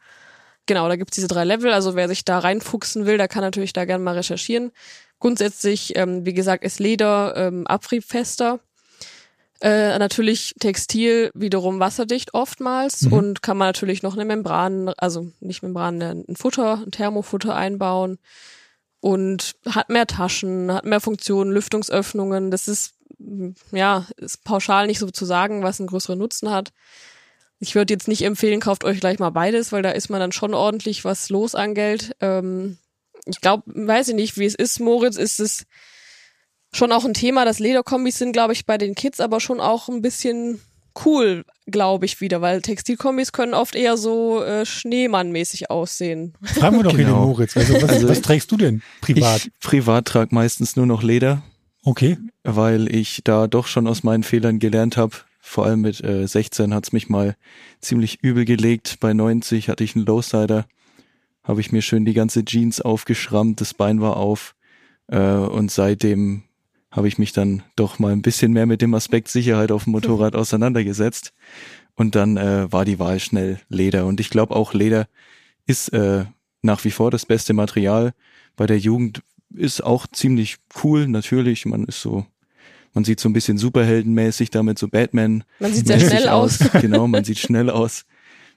Genau, da gibt's diese drei Level. Also wer sich da reinfuchsen will, der kann natürlich da gerne mal recherchieren. Grundsätzlich, ähm, wie gesagt, ist Leder ähm, abriebfester. Äh, natürlich Textil wiederum wasserdicht oftmals mhm. und kann man natürlich noch eine Membran, also nicht Membran, ein Futter, ein Thermofutter einbauen und hat mehr Taschen, hat mehr Funktionen, Lüftungsöffnungen. Das ist ja ist pauschal nicht so zu sagen, was einen größeren Nutzen hat. Ich würde jetzt nicht empfehlen, kauft euch gleich mal beides, weil da ist man dann schon ordentlich was los an Geld. Ähm, ich glaube, weiß ich nicht, wie es ist, Moritz, ist es schon auch ein Thema, dass Lederkombis sind, glaube ich, bei den Kids aber schon auch ein bisschen cool, glaube ich, wieder, weil Textilkombis können oft eher so äh, Schneemannmäßig aussehen. Fragen wir doch genau. den Moritz. Also was, also, was trägst du denn privat? Ich privat trage meistens nur noch Leder. Okay. Weil ich da doch schon aus meinen Fehlern gelernt habe. Vor allem mit äh, 16 hat's mich mal ziemlich übel gelegt. Bei 90 hatte ich einen Lowsider. Habe ich mir schön die ganze Jeans aufgeschrammt, das Bein war auf. Äh, und seitdem habe ich mich dann doch mal ein bisschen mehr mit dem Aspekt Sicherheit auf dem Motorrad auseinandergesetzt. Und dann äh, war die Wahl schnell Leder. Und ich glaube auch Leder ist äh, nach wie vor das beste Material. Bei der Jugend ist auch ziemlich cool, natürlich. Man ist so, man sieht so ein bisschen superheldenmäßig damit, so Batman. Man sieht sehr schnell aus. aus. [laughs] genau, man [laughs] sieht schnell aus.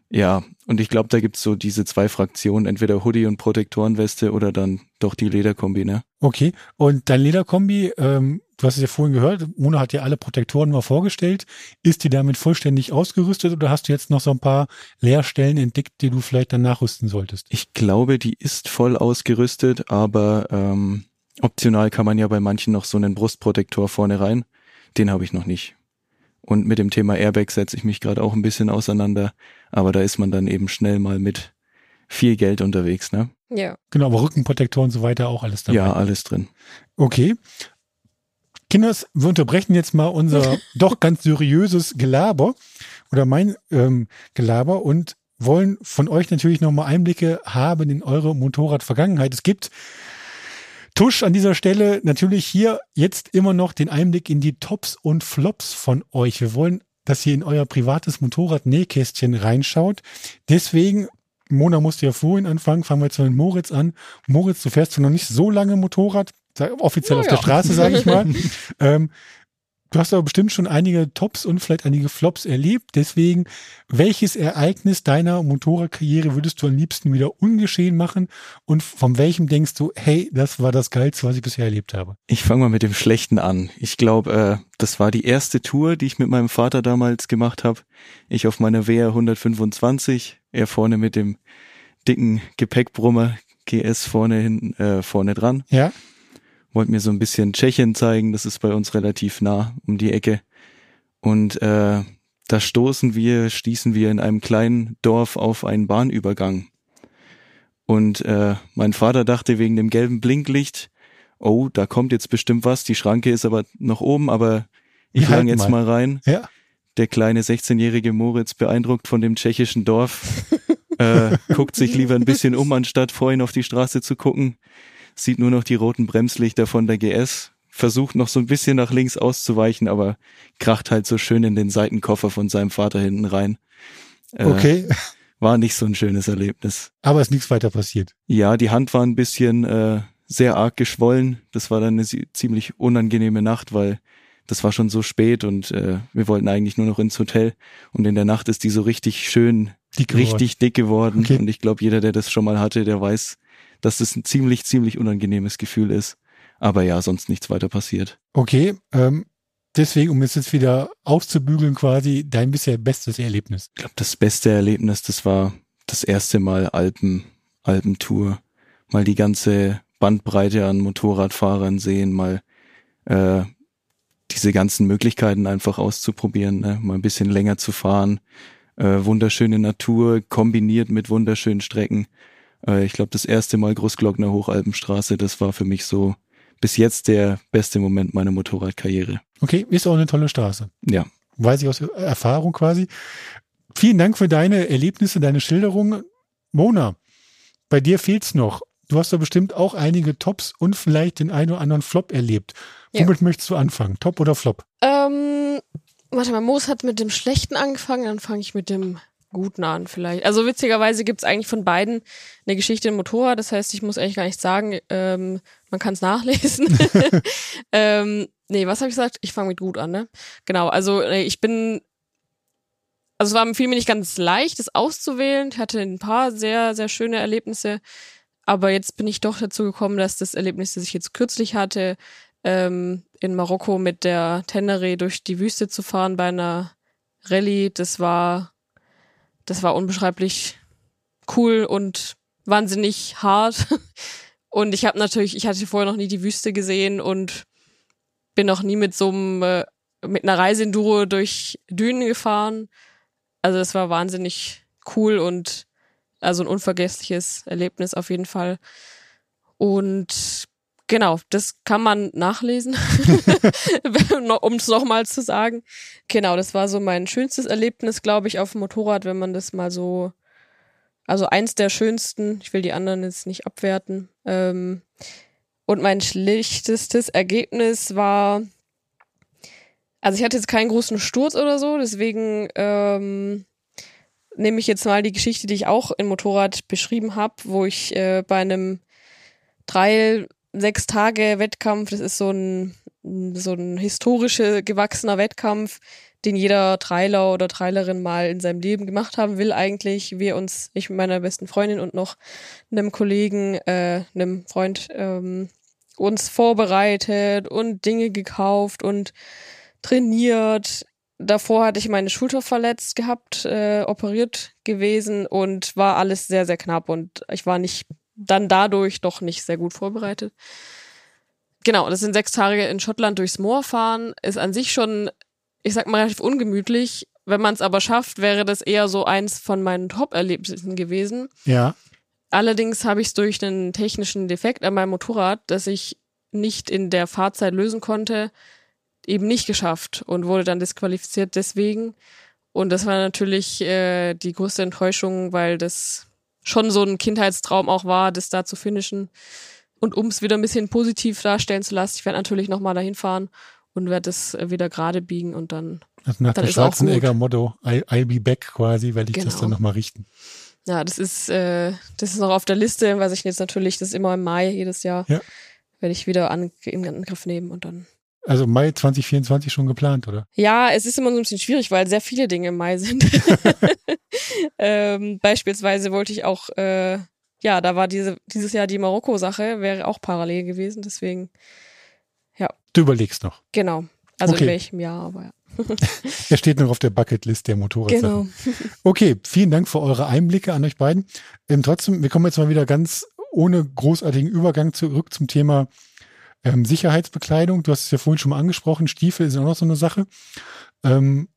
Ja, und ich glaube, da gibt's so diese zwei Fraktionen, entweder Hoodie und Protektorenweste oder dann doch die Lederkombi, ne? Okay, und dein Lederkombi, ähm, du hast es ja vorhin gehört, Mona hat ja alle Protektoren mal vorgestellt. Ist die damit vollständig ausgerüstet oder hast du jetzt noch so ein paar Leerstellen entdeckt, die du vielleicht dann nachrüsten solltest? Ich glaube, die ist voll ausgerüstet, aber ähm, optional kann man ja bei manchen noch so einen Brustprotektor vorne rein. Den habe ich noch nicht. Und mit dem Thema Airbag setze ich mich gerade auch ein bisschen auseinander. Aber da ist man dann eben schnell mal mit viel Geld unterwegs, ne? Ja. Genau, aber Rückenprotektor und so weiter auch alles dabei. Ja, alles drin. Okay. Kinders, wir unterbrechen jetzt mal unser [laughs] doch ganz seriöses Gelaber oder mein ähm, Gelaber und wollen von euch natürlich nochmal Einblicke haben in eure Motorradvergangenheit. Es gibt Tusch an dieser Stelle natürlich hier jetzt immer noch den Einblick in die Tops und Flops von euch. Wir wollen dass ihr in euer privates Motorrad-Nähkästchen reinschaut. Deswegen, Mona musste ja vorhin anfangen, fangen wir jetzt mit Moritz an. Moritz, du fährst noch nicht so lange Motorrad, offiziell Na auf der Straße, sage ich mal. [laughs] ähm, du hast aber bestimmt schon einige Tops und vielleicht einige Flops erlebt. Deswegen, welches Ereignis deiner Motorradkarriere würdest du am liebsten wieder ungeschehen machen? Und von welchem denkst du, hey, das war das Geilste, was ich bisher erlebt habe? Ich fange mal mit dem Schlechten an. Ich glaube, äh, das war die erste Tour, die ich mit meinem Vater damals gemacht habe. Ich auf meiner WR 125, er vorne mit dem dicken Gepäckbrummer GS vorne hinten äh, vorne dran. Ja? Wollte mir so ein bisschen Tschechien zeigen, das ist bei uns relativ nah um die Ecke. Und äh, da stoßen wir, stießen wir in einem kleinen Dorf auf einen Bahnübergang. Und äh, mein Vater dachte wegen dem gelben Blinklicht, oh, da kommt jetzt bestimmt was, die Schranke ist aber noch oben, aber ich lang jetzt mal. mal rein. Ja. Der kleine 16-jährige Moritz, beeindruckt von dem tschechischen Dorf, [laughs] äh, guckt sich lieber ein bisschen um, anstatt vorhin auf die Straße zu gucken, sieht nur noch die roten Bremslichter von der GS, versucht noch so ein bisschen nach links auszuweichen, aber kracht halt so schön in den Seitenkoffer von seinem Vater hinten rein. Äh, Okay. [laughs] War nicht so ein schönes Erlebnis. Aber ist nichts weiter passiert. Ja, die Hand war ein bisschen äh, sehr arg geschwollen. Das war dann eine ziemlich unangenehme Nacht, weil das war schon so spät und äh, wir wollten eigentlich nur noch ins Hotel. Und in der Nacht ist die so richtig schön, Dick richtig dick geworden. Okay. Und ich glaube, jeder, der das schon mal hatte, der weiß, dass das ein ziemlich, ziemlich unangenehmes Gefühl ist. Aber ja, sonst nichts weiter passiert. Okay. Ähm, deswegen, um es jetzt wieder auszubügeln, quasi dein bisher bestes Erlebnis. Ich glaube, das beste Erlebnis, das war das erste Mal Alpen, Alpentour. Mal die ganze Bandbreite an Motorradfahrern sehen, mal äh, diese ganzen Möglichkeiten einfach auszuprobieren, ne? mal ein bisschen länger zu fahren. Äh, wunderschöne Natur kombiniert mit wunderschönen Strecken. Äh, ich glaube, das erste Mal Großglockner Hochalpenstraße, das war für mich so bis jetzt der beste Moment meiner Motorradkarriere. Okay, ist auch eine tolle Straße. Ja, Weiß ich aus Erfahrung quasi. Vielen Dank für deine Erlebnisse, deine Schilderung. Mona, bei dir fehlt's noch. Du hast da bestimmt auch einige Tops und vielleicht den einen oder anderen Flop erlebt. Ja. Womit möchtest du anfangen? Top oder Flop? Ähm, warte mal, Moos hat mit dem Schlechten angefangen, dann fange ich mit dem Guten an vielleicht. Also witzigerweise gibt's eigentlich von beiden eine Geschichte im Motorrad. Das heißt, ich muss eigentlich gar nicht sagen, ähm, man kann es nachlesen. [laughs] ähm, nee, was habe ich gesagt? Ich fange mit gut an, ne? Genau, also äh, ich bin also es war mir nicht ganz leicht, das auszuwählen. Ich hatte ein paar sehr, sehr schöne Erlebnisse. Aber jetzt bin ich doch dazu gekommen, dass das Erlebnis, das ich jetzt kürzlich hatte, ähm, in Marokko mit der Tenere durch die Wüste zu fahren bei einer Rallye, das war, das war unbeschreiblich cool und wahnsinnig hart. [laughs] Und ich habe natürlich, ich hatte vorher noch nie die Wüste gesehen und bin noch nie mit so einem, äh, mit einer Reiseenduro durch Dünen gefahren. Also das war wahnsinnig cool und also ein unvergessliches Erlebnis auf jeden Fall. Und genau, das kann man nachlesen, [laughs] um es nochmal zu sagen. Genau, das war so mein schönstes Erlebnis, glaube ich, auf dem Motorrad, wenn man das mal so, also eins der schönsten, ich will die anderen jetzt nicht abwerten. Ähm, und mein schlechtestes Ergebnis war, also ich hatte jetzt keinen großen Sturz oder so, deswegen ähm, nehme ich jetzt mal die Geschichte, die ich auch im Motorrad beschrieben habe, wo ich äh, bei einem drei, sechs Tage Wettkampf, das ist so ein so ein historische gewachsener Wettkampf, den jeder Trailer oder Trailerin mal in seinem Leben gemacht haben will eigentlich. Wir uns, ich mit meiner besten Freundin und noch einem Kollegen, äh, einem Freund, ähm, uns vorbereitet und Dinge gekauft und trainiert. Davor hatte ich meine Schulter verletzt gehabt, äh, operiert gewesen und war alles sehr, sehr knapp und ich war nicht dann dadurch doch nicht sehr gut vorbereitet. Genau, das sind sechs Tage in Schottland durchs Moor fahren, ist an sich schon, ich sag mal, relativ ungemütlich. Wenn man es aber schafft, wäre das eher so eins von meinen Top-Erlebnissen gewesen. Ja. Allerdings habe ich es durch einen technischen Defekt an meinem Motorrad, das ich nicht in der Fahrzeit lösen konnte, eben nicht geschafft und wurde dann disqualifiziert deswegen. Und das war natürlich äh, die größte Enttäuschung, weil das schon so ein Kindheitstraum auch war, das da zu finishen. Und um es wieder ein bisschen positiv darstellen zu lassen, ich werde natürlich nochmal dahin fahren und werde es äh, wieder gerade biegen und dann. Also nach Dann dem. Schwarzenegger-Motto, I, I'll be back quasi, werde ich das Genau. dann nochmal richten. Ja, das ist, äh, das ist noch auf der Liste, was ich jetzt natürlich, das ist immer im Mai jedes Jahr, Ja. werde ich wieder an, in Angriff nehmen und dann. Also Mai 2024 schon geplant, oder? Ja, es ist immer so ein bisschen schwierig, weil sehr viele Dinge im Mai sind. [laughs] ähm, beispielsweise wollte ich auch, äh, ja, da war diese, dieses Jahr die Marokko-Sache, wäre auch parallel gewesen, deswegen, Du überlegst noch. genau. Also Okay. in welchem Jahr, aber ja. [laughs] Er steht noch auf der Bucketlist der Motorradsachen. Genau. [laughs] Okay, vielen Dank für eure Einblicke an euch beiden. Ähm, trotzdem, wir kommen jetzt mal wieder ganz ohne großartigen Übergang zurück zum Thema ähm, Sicherheitsbekleidung. Du hast es ja vorhin schon mal angesprochen. Stiefel sind auch noch so eine Sache. Ähm,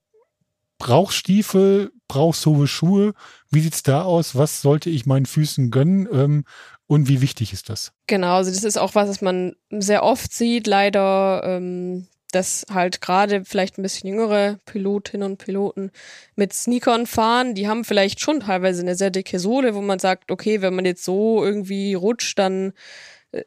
brauchst Stiefel, brauchst hohe Schuhe? Wie sieht's da aus? Was sollte ich meinen Füßen gönnen? Ähm, und wie wichtig ist das? Genau, also das ist auch was, was man sehr oft sieht, leider, ähm, dass halt gerade vielleicht ein bisschen jüngere Pilotinnen und Piloten mit Sneakern fahren, die haben vielleicht schon teilweise eine sehr dicke Sohle, wo man sagt, okay, wenn man jetzt so irgendwie rutscht, dann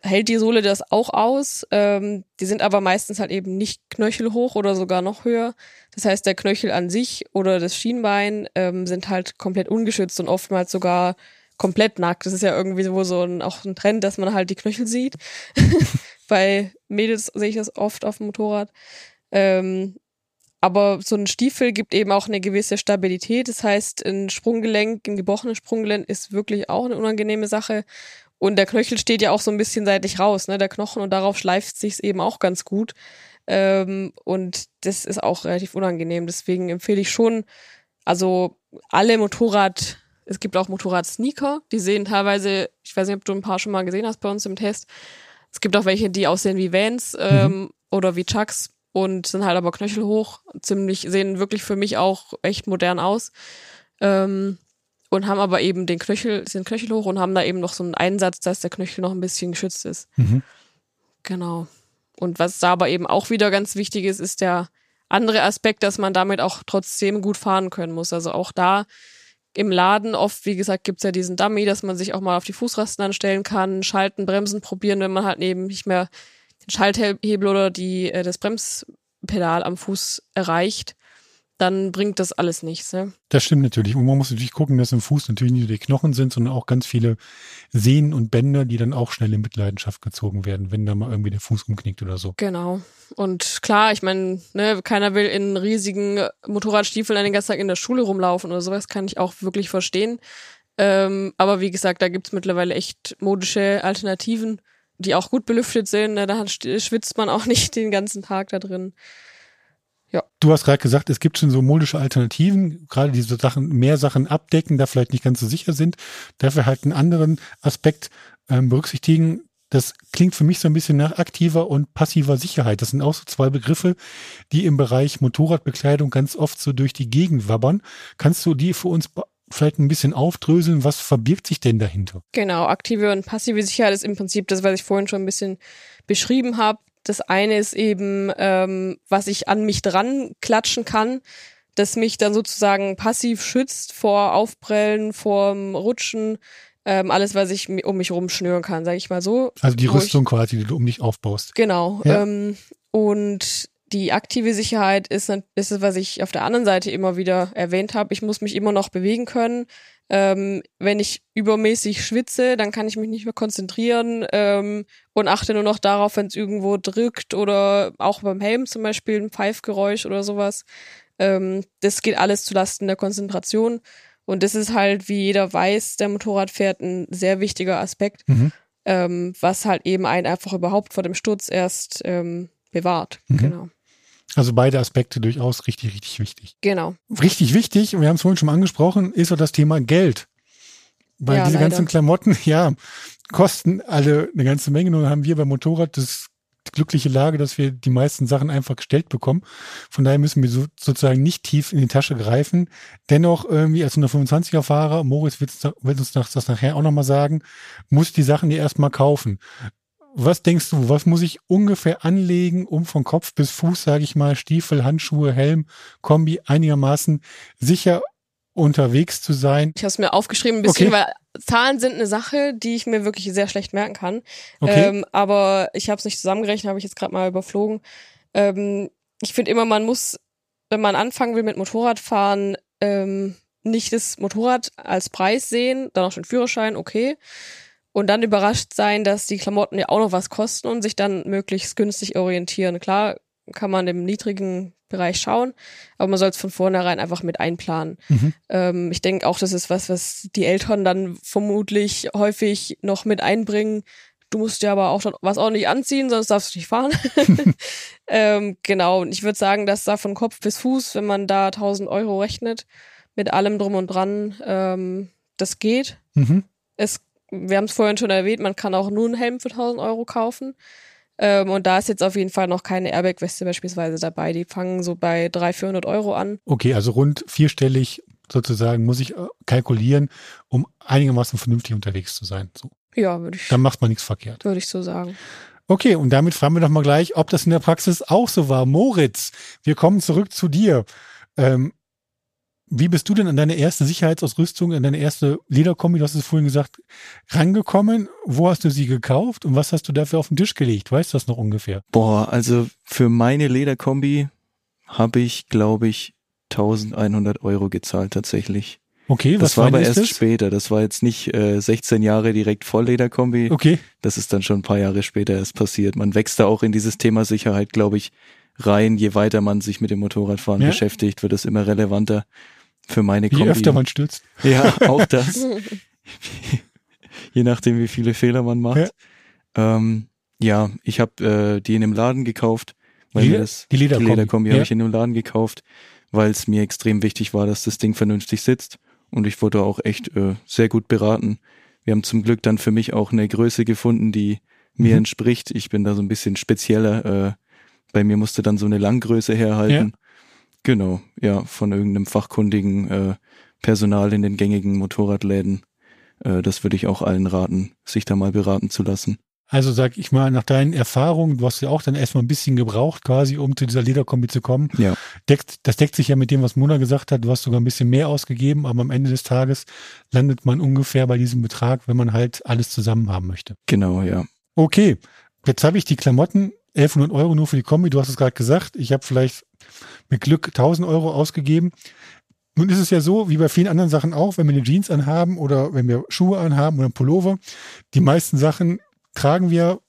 hält die Sohle das auch aus. Ähm, die sind aber meistens halt eben nicht knöchelhoch oder sogar noch höher. Das heißt, der Knöchel an sich oder das Schienbein ähm, sind halt komplett ungeschützt und oftmals sogar komplett nackt. Das ist ja irgendwie so so ein, auch ein Trend, dass man halt die Knöchel sieht. [laughs] Bei Mädels sehe ich das oft auf dem Motorrad. Ähm, aber so ein Stiefel gibt eben auch eine gewisse Stabilität. Das heißt, ein Sprunggelenk, ein gebrochenes Sprunggelenk ist wirklich auch eine unangenehme Sache. Und der Knöchel steht ja auch so ein bisschen seitlich raus, ne, der Knochen, und darauf schleift sich's eben auch ganz gut. Ähm, und das ist auch relativ unangenehm. Deswegen empfehle ich schon, also alle Motorrad, es gibt auch Motorrad-Sneaker, die sehen teilweise, ich weiß nicht, ob du ein paar schon mal gesehen hast bei uns im Test. Es gibt auch welche, die aussehen wie Vans ähm, oder wie Chucks und sind halt aber knöchelhoch, ziemlich, sehen wirklich für mich auch echt modern aus. Ähm, und haben aber eben den Knöchel, sind knöchelhoch und haben da eben noch so einen Einsatz, dass der Knöchel noch ein bisschen geschützt ist. Mhm. Genau. Und was da aber eben auch wieder ganz wichtig ist, ist der andere Aspekt, dass man damit auch trotzdem gut fahren können muss. Also auch da im Laden oft, wie gesagt, gibt's ja diesen Dummy, dass man sich auch mal auf die Fußrasten anstellen kann, schalten, bremsen, probieren, wenn man halt eben nicht mehr den Schalthebel oder die, äh, das Bremspedal am Fuß erreicht, dann bringt das alles nichts. Ne? Das stimmt natürlich. Und man muss natürlich gucken, dass im Fuß natürlich nicht nur die Knochen sind, sondern auch ganz viele Sehnen und Bänder, die dann auch schnell in Mitleidenschaft gezogen werden, wenn da mal irgendwie der Fuß umknickt oder so. Genau. Und klar, ich meine, ne, keiner will in riesigen Motorradstiefeln den ganzen Tag in der Schule rumlaufen oder sowas, kann ich auch wirklich verstehen. Ähm, aber wie gesagt, da gibt's mittlerweile echt modische Alternativen, die auch gut belüftet sind. Ne, da schwitzt man auch [laughs] nicht den ganzen Tag da drin. Du hast gerade gesagt, es gibt schon so modische Alternativen, gerade diese Sachen, mehr Sachen abdecken, da vielleicht nicht ganz so sicher sind. Dafür halt einen anderen Aspekt ähm, berücksichtigen. Das klingt für mich so ein bisschen nach aktiver und passiver Sicherheit. Das sind auch so zwei Begriffe, die im Bereich Motorradbekleidung ganz oft so durch die Gegend wabbern. Kannst du die für uns vielleicht ein bisschen aufdröseln? Was verbirgt sich denn dahinter? Genau, aktive und passive Sicherheit ist im Prinzip das, was ich vorhin schon ein bisschen beschrieben habe. Das eine ist eben, ähm, was ich an mich dran klatschen kann, das mich dann sozusagen passiv schützt vor Aufprellen, vor Rutschen, ähm, alles, was ich um mich rumschnüren kann, sage ich mal so. Also die Wo ich- Rüstung quasi, die du um dich aufbaust. Genau. Ja. Ähm, und die aktive Sicherheit ist, ist es, was ich auf der anderen Seite immer wieder erwähnt habe. Ich muss mich immer noch bewegen können. Ähm, wenn ich übermäßig schwitze, dann kann ich mich nicht mehr konzentrieren ähm, und achte nur noch darauf, wenn es irgendwo drückt oder auch beim Helm zum Beispiel ein Pfeifgeräusch oder sowas. Ähm, das geht alles zulasten der Konzentration. Und das ist halt, wie jeder weiß, der Motorrad fährt ein sehr wichtiger Aspekt Mhm. ähm, was halt eben einen einfach überhaupt vor dem Sturz erst ähm, bewahrt. Mhm. Genau. Also beide Aspekte durchaus richtig, richtig wichtig. Genau. Richtig wichtig, wir haben es vorhin schon mal angesprochen, ist so das Thema Geld. Weil Ja, diese leider. ganzen Klamotten, [laughs] ja, kosten alle eine ganze Menge. Nur haben wir beim Motorrad das glückliche Lage, dass wir die meisten Sachen einfach gestellt bekommen. Von daher müssen wir so, sozusagen nicht tief in die Tasche greifen. Dennoch irgendwie als 125er Fahrer, Moritz wird, uns- wird uns das das nachher auch nochmal sagen, muss die Sachen dir erstmal kaufen. Was denkst du, was muss ich ungefähr anlegen, um von Kopf bis Fuß, sage ich mal, Stiefel, Handschuhe, Helm, Kombi einigermaßen sicher unterwegs zu sein? Ich habe es mir aufgeschrieben ein bisschen, Okay. weil Zahlen sind eine Sache, die ich mir wirklich sehr schlecht merken kann. Okay. Ähm, aber ich habe es nicht zusammengerechnet, habe ich jetzt gerade mal überflogen. Ähm, ich finde immer, man muss, wenn man anfangen will mit Motorradfahren, ähm, nicht das Motorrad als Preis sehen, dann auch schon Führerschein, okay. Und dann überrascht sein, dass die Klamotten ja auch noch was kosten und sich dann möglichst günstig orientieren. Klar kann man im niedrigen Bereich schauen, aber man soll es von vornherein einfach mit einplanen. Mhm. Ähm, ich denke auch, das ist was, was die Eltern dann vermutlich häufig noch mit einbringen. Du musst ja aber auch dann was ordentlich anziehen, sonst darfst du nicht fahren. [laughs] ähm, genau, und ich würde sagen, dass da von Kopf bis Fuß, wenn man da 1000 Euro rechnet, mit allem drum und dran, ähm, das geht. Mhm. Es, wir haben es vorhin schon erwähnt, man kann auch nur einen Helm für 1000 Euro kaufen. Ähm, und da ist jetzt auf jeden Fall noch keine Airbag-Weste beispielsweise dabei. Die fangen so bei 300, 400 Euro an. Okay, also rund vierstellig sozusagen muss ich äh, kalkulieren, um einigermaßen vernünftig unterwegs zu sein. So. Ja, würde ich, Dann macht man nichts verkehrt. würde ich so sagen. Okay, und damit fragen wir doch mal gleich, ob das in der Praxis auch so war. Moritz, wir kommen zurück zu dir. Ähm, wie bist du denn an deine erste Sicherheitsausrüstung, an deine erste Lederkombi, du hast es vorhin gesagt, rangekommen? Wo hast du sie gekauft und was hast du dafür auf den Tisch gelegt? Weißt du das noch ungefähr? Boah, also für meine Lederkombi habe ich, glaube ich, 1100 Euro gezahlt tatsächlich. Okay, Das was war aber erst das? später. Das war jetzt nicht äh, 16 Jahre direkt Volllederkombi. Okay, Das ist dann schon ein paar Jahre später erst passiert. Man wächst da auch in dieses Thema Sicherheit, glaube ich, rein. Je weiter man sich mit dem Motorradfahren Ja. beschäftigt, wird es immer relevanter für meine je Kombi. öfter man stürzt. ja, [laughs] auch das. Je nachdem, wie viele Fehler man macht. Ja, ähm, ja ich habe äh, die in dem Laden gekauft. Weil Die- das, die Lederkombi. Die Lederkombi Ja. habe ich in dem Laden gekauft, weil es mir extrem wichtig war, dass das Ding vernünftig sitzt. Und ich wurde auch echt äh, sehr gut beraten. Wir haben zum Glück dann für mich auch eine Größe gefunden, die mir Mhm. entspricht. Ich bin da so ein bisschen spezieller. Äh, bei mir musste dann so eine Langgröße herhalten. Genau, ja, von irgendeinem fachkundigen äh, Personal in den gängigen Motorradläden. Äh, das würde ich auch allen raten, sich da mal beraten zu lassen. Also sag ich mal, nach deinen Erfahrungen, du hast ja auch dann erstmal ein bisschen gebraucht quasi, um zu dieser Lederkombi zu kommen. Ja. Deckt, das deckt sich ja mit dem, was Mona gesagt hat. Du hast sogar ein bisschen mehr ausgegeben, aber am Ende des Tages landet man ungefähr bei diesem Betrag, wenn man halt alles zusammen haben möchte. Genau, ja. Okay, jetzt habe ich die Klamotten, 1100 Euro nur für die Kombi, du hast es gerade gesagt. Ich habe vielleicht mit Glück 1000 Euro ausgegeben. Nun ist es ja so, wie bei vielen anderen Sachen auch, wenn wir eine Jeans anhaben oder wenn wir Schuhe anhaben oder einen Pullover, die meisten Sachen tragen wir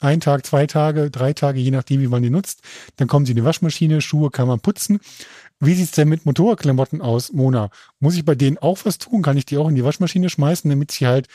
einen Tag, zwei Tage, drei Tage, je nachdem, wie man die nutzt. Dann kommen sie in die Waschmaschine, Schuhe kann man putzen. Wie sieht's denn mit Motorradklamotten aus, Mona? Muss ich bei denen auch was tun? Kann ich die auch in die Waschmaschine schmeißen, damit sie halt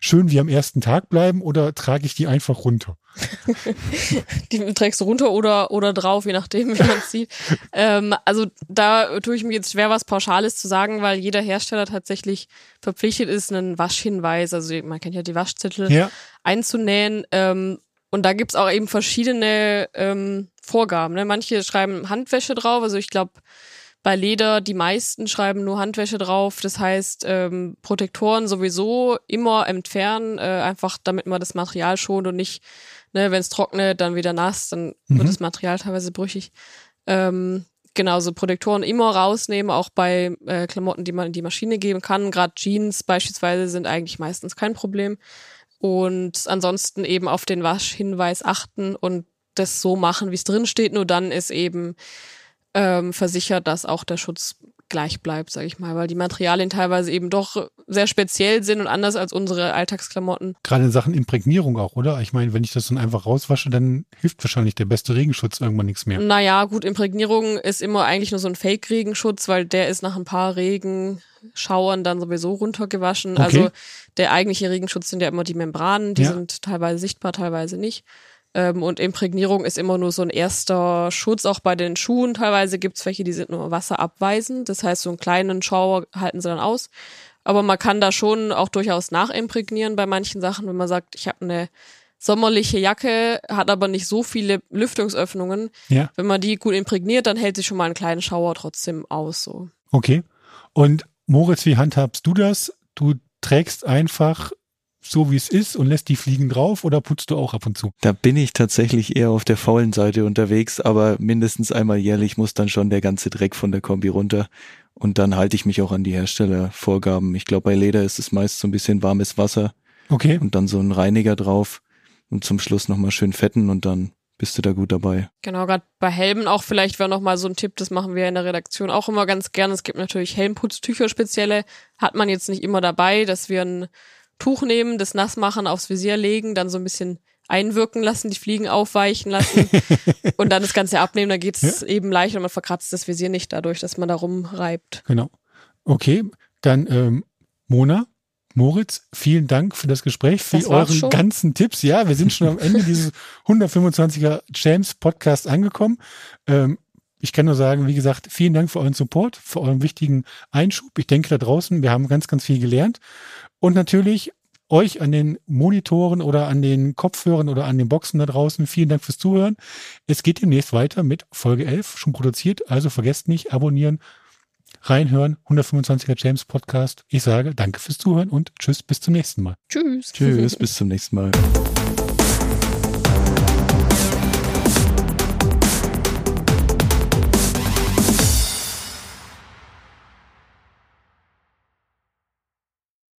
schön wie am ersten Tag bleiben oder trage ich die einfach runter? [laughs] Die trägst du runter oder, oder drauf, je nachdem, wie man es [laughs] sieht. Ähm, also da tue ich mir jetzt schwer, was Pauschales zu sagen, weil jeder Hersteller tatsächlich verpflichtet ist, einen Waschhinweis, also man kennt ja die Waschzettel, Ja, einzunähen. Ähm, und da gibt's auch eben verschiedene ähm, Vorgaben. Ne? Manche schreiben Handwäsche drauf, also ich glaube, bei Leder, die meisten schreiben nur Handwäsche drauf. Das heißt, ähm, Protektoren sowieso immer entfernen, äh, einfach damit man das Material schont und nicht, ne, wenn es trocknet, dann wieder nass, dann Mhm. wird das Material teilweise brüchig. Ähm, genau, so Protektoren immer rausnehmen, auch bei äh, Klamotten, die man in die Maschine geben kann. Gerade Jeans beispielsweise sind eigentlich meistens kein Problem. Und ansonsten eben auf den Waschhinweis achten und das so machen, wie es drin steht. Nur dann ist eben ähm, versichert, dass auch der Schutz gleich bleibt, sage ich mal, weil die Materialien teilweise eben doch sehr speziell sind und anders als unsere Alltagsklamotten. gerade in Sachen Imprägnierung auch, oder? Ich meine, wenn ich das dann einfach rauswasche, dann hilft wahrscheinlich der beste Regenschutz irgendwann nichts mehr. Naja, gut, Imprägnierung ist immer eigentlich nur so ein Fake-Regenschutz, weil der ist nach ein paar Regenschauern dann sowieso runtergewaschen. Okay. Also der eigentliche Regenschutz sind ja immer die Membranen, die Ja. sind teilweise sichtbar, teilweise nicht. Ähm, und Imprägnierung ist immer nur so ein erster Schutz, auch bei den Schuhen. Teilweise gibt's welche, die sind nur wasserabweisend. Das heißt, so einen kleinen Schauer halten sie dann aus. Aber man kann da schon auch durchaus nachimprägnieren bei manchen Sachen, wenn man sagt, ich habe eine sommerliche Jacke, hat aber nicht so viele Lüftungsöffnungen. Ja, Wenn man die gut imprägniert, dann hält sich schon mal einen kleinen Schauer trotzdem aus. So. okay. Und Moritz, wie handhabst du das? Du trägst einfach so, wie es ist und lässt die Fliegen drauf oder putzt du auch ab und zu? Da bin ich tatsächlich eher auf der faulen Seite unterwegs, aber mindestens einmal jährlich muss dann schon der ganze Dreck von der Kombi runter. Und dann halte ich mich auch an die Herstellervorgaben. Ich glaube, bei Leder ist es meist so ein bisschen warmes Wasser Okay. und dann so ein Reiniger drauf und zum Schluss nochmal schön fetten und dann bist du da gut dabei. Genau, gerade bei Helmen auch vielleicht wäre noch mal so ein Tipp, das machen wir in der Redaktion auch immer ganz gerne. Es gibt natürlich Helmputztücher spezielle, hat man jetzt nicht immer dabei, dass wir ein Tuch nehmen, das nass machen, aufs Visier legen, dann so ein bisschen einwirken lassen, die Fliegen aufweichen lassen [laughs] und dann das Ganze abnehmen, dann geht es ja. eben leichter und man verkratzt das Visier nicht dadurch, dass man da rumreibt. Genau. Okay, dann ähm, Mona, Moritz, vielen Dank für das Gespräch, für das euren schon. ganzen Tipps. Ja, wir sind schon am Ende dieses 125er James Podcast angekommen. Ähm, ich kann nur sagen, wie gesagt, vielen Dank für euren Support, für euren wichtigen Einschub. Ich denke da draußen, wir haben ganz, ganz viel gelernt. Und natürlich euch an den Monitoren oder an den Kopfhörern oder an den Boxen da draußen. Vielen Dank fürs Zuhören. Es geht demnächst weiter mit Folge 11, schon produziert. Also vergesst nicht, abonnieren, reinhören. 125er James Podcast. Ich sage danke fürs Zuhören und tschüss, bis zum nächsten Mal. Tschüss. Tschüss, bis zum nächsten Mal.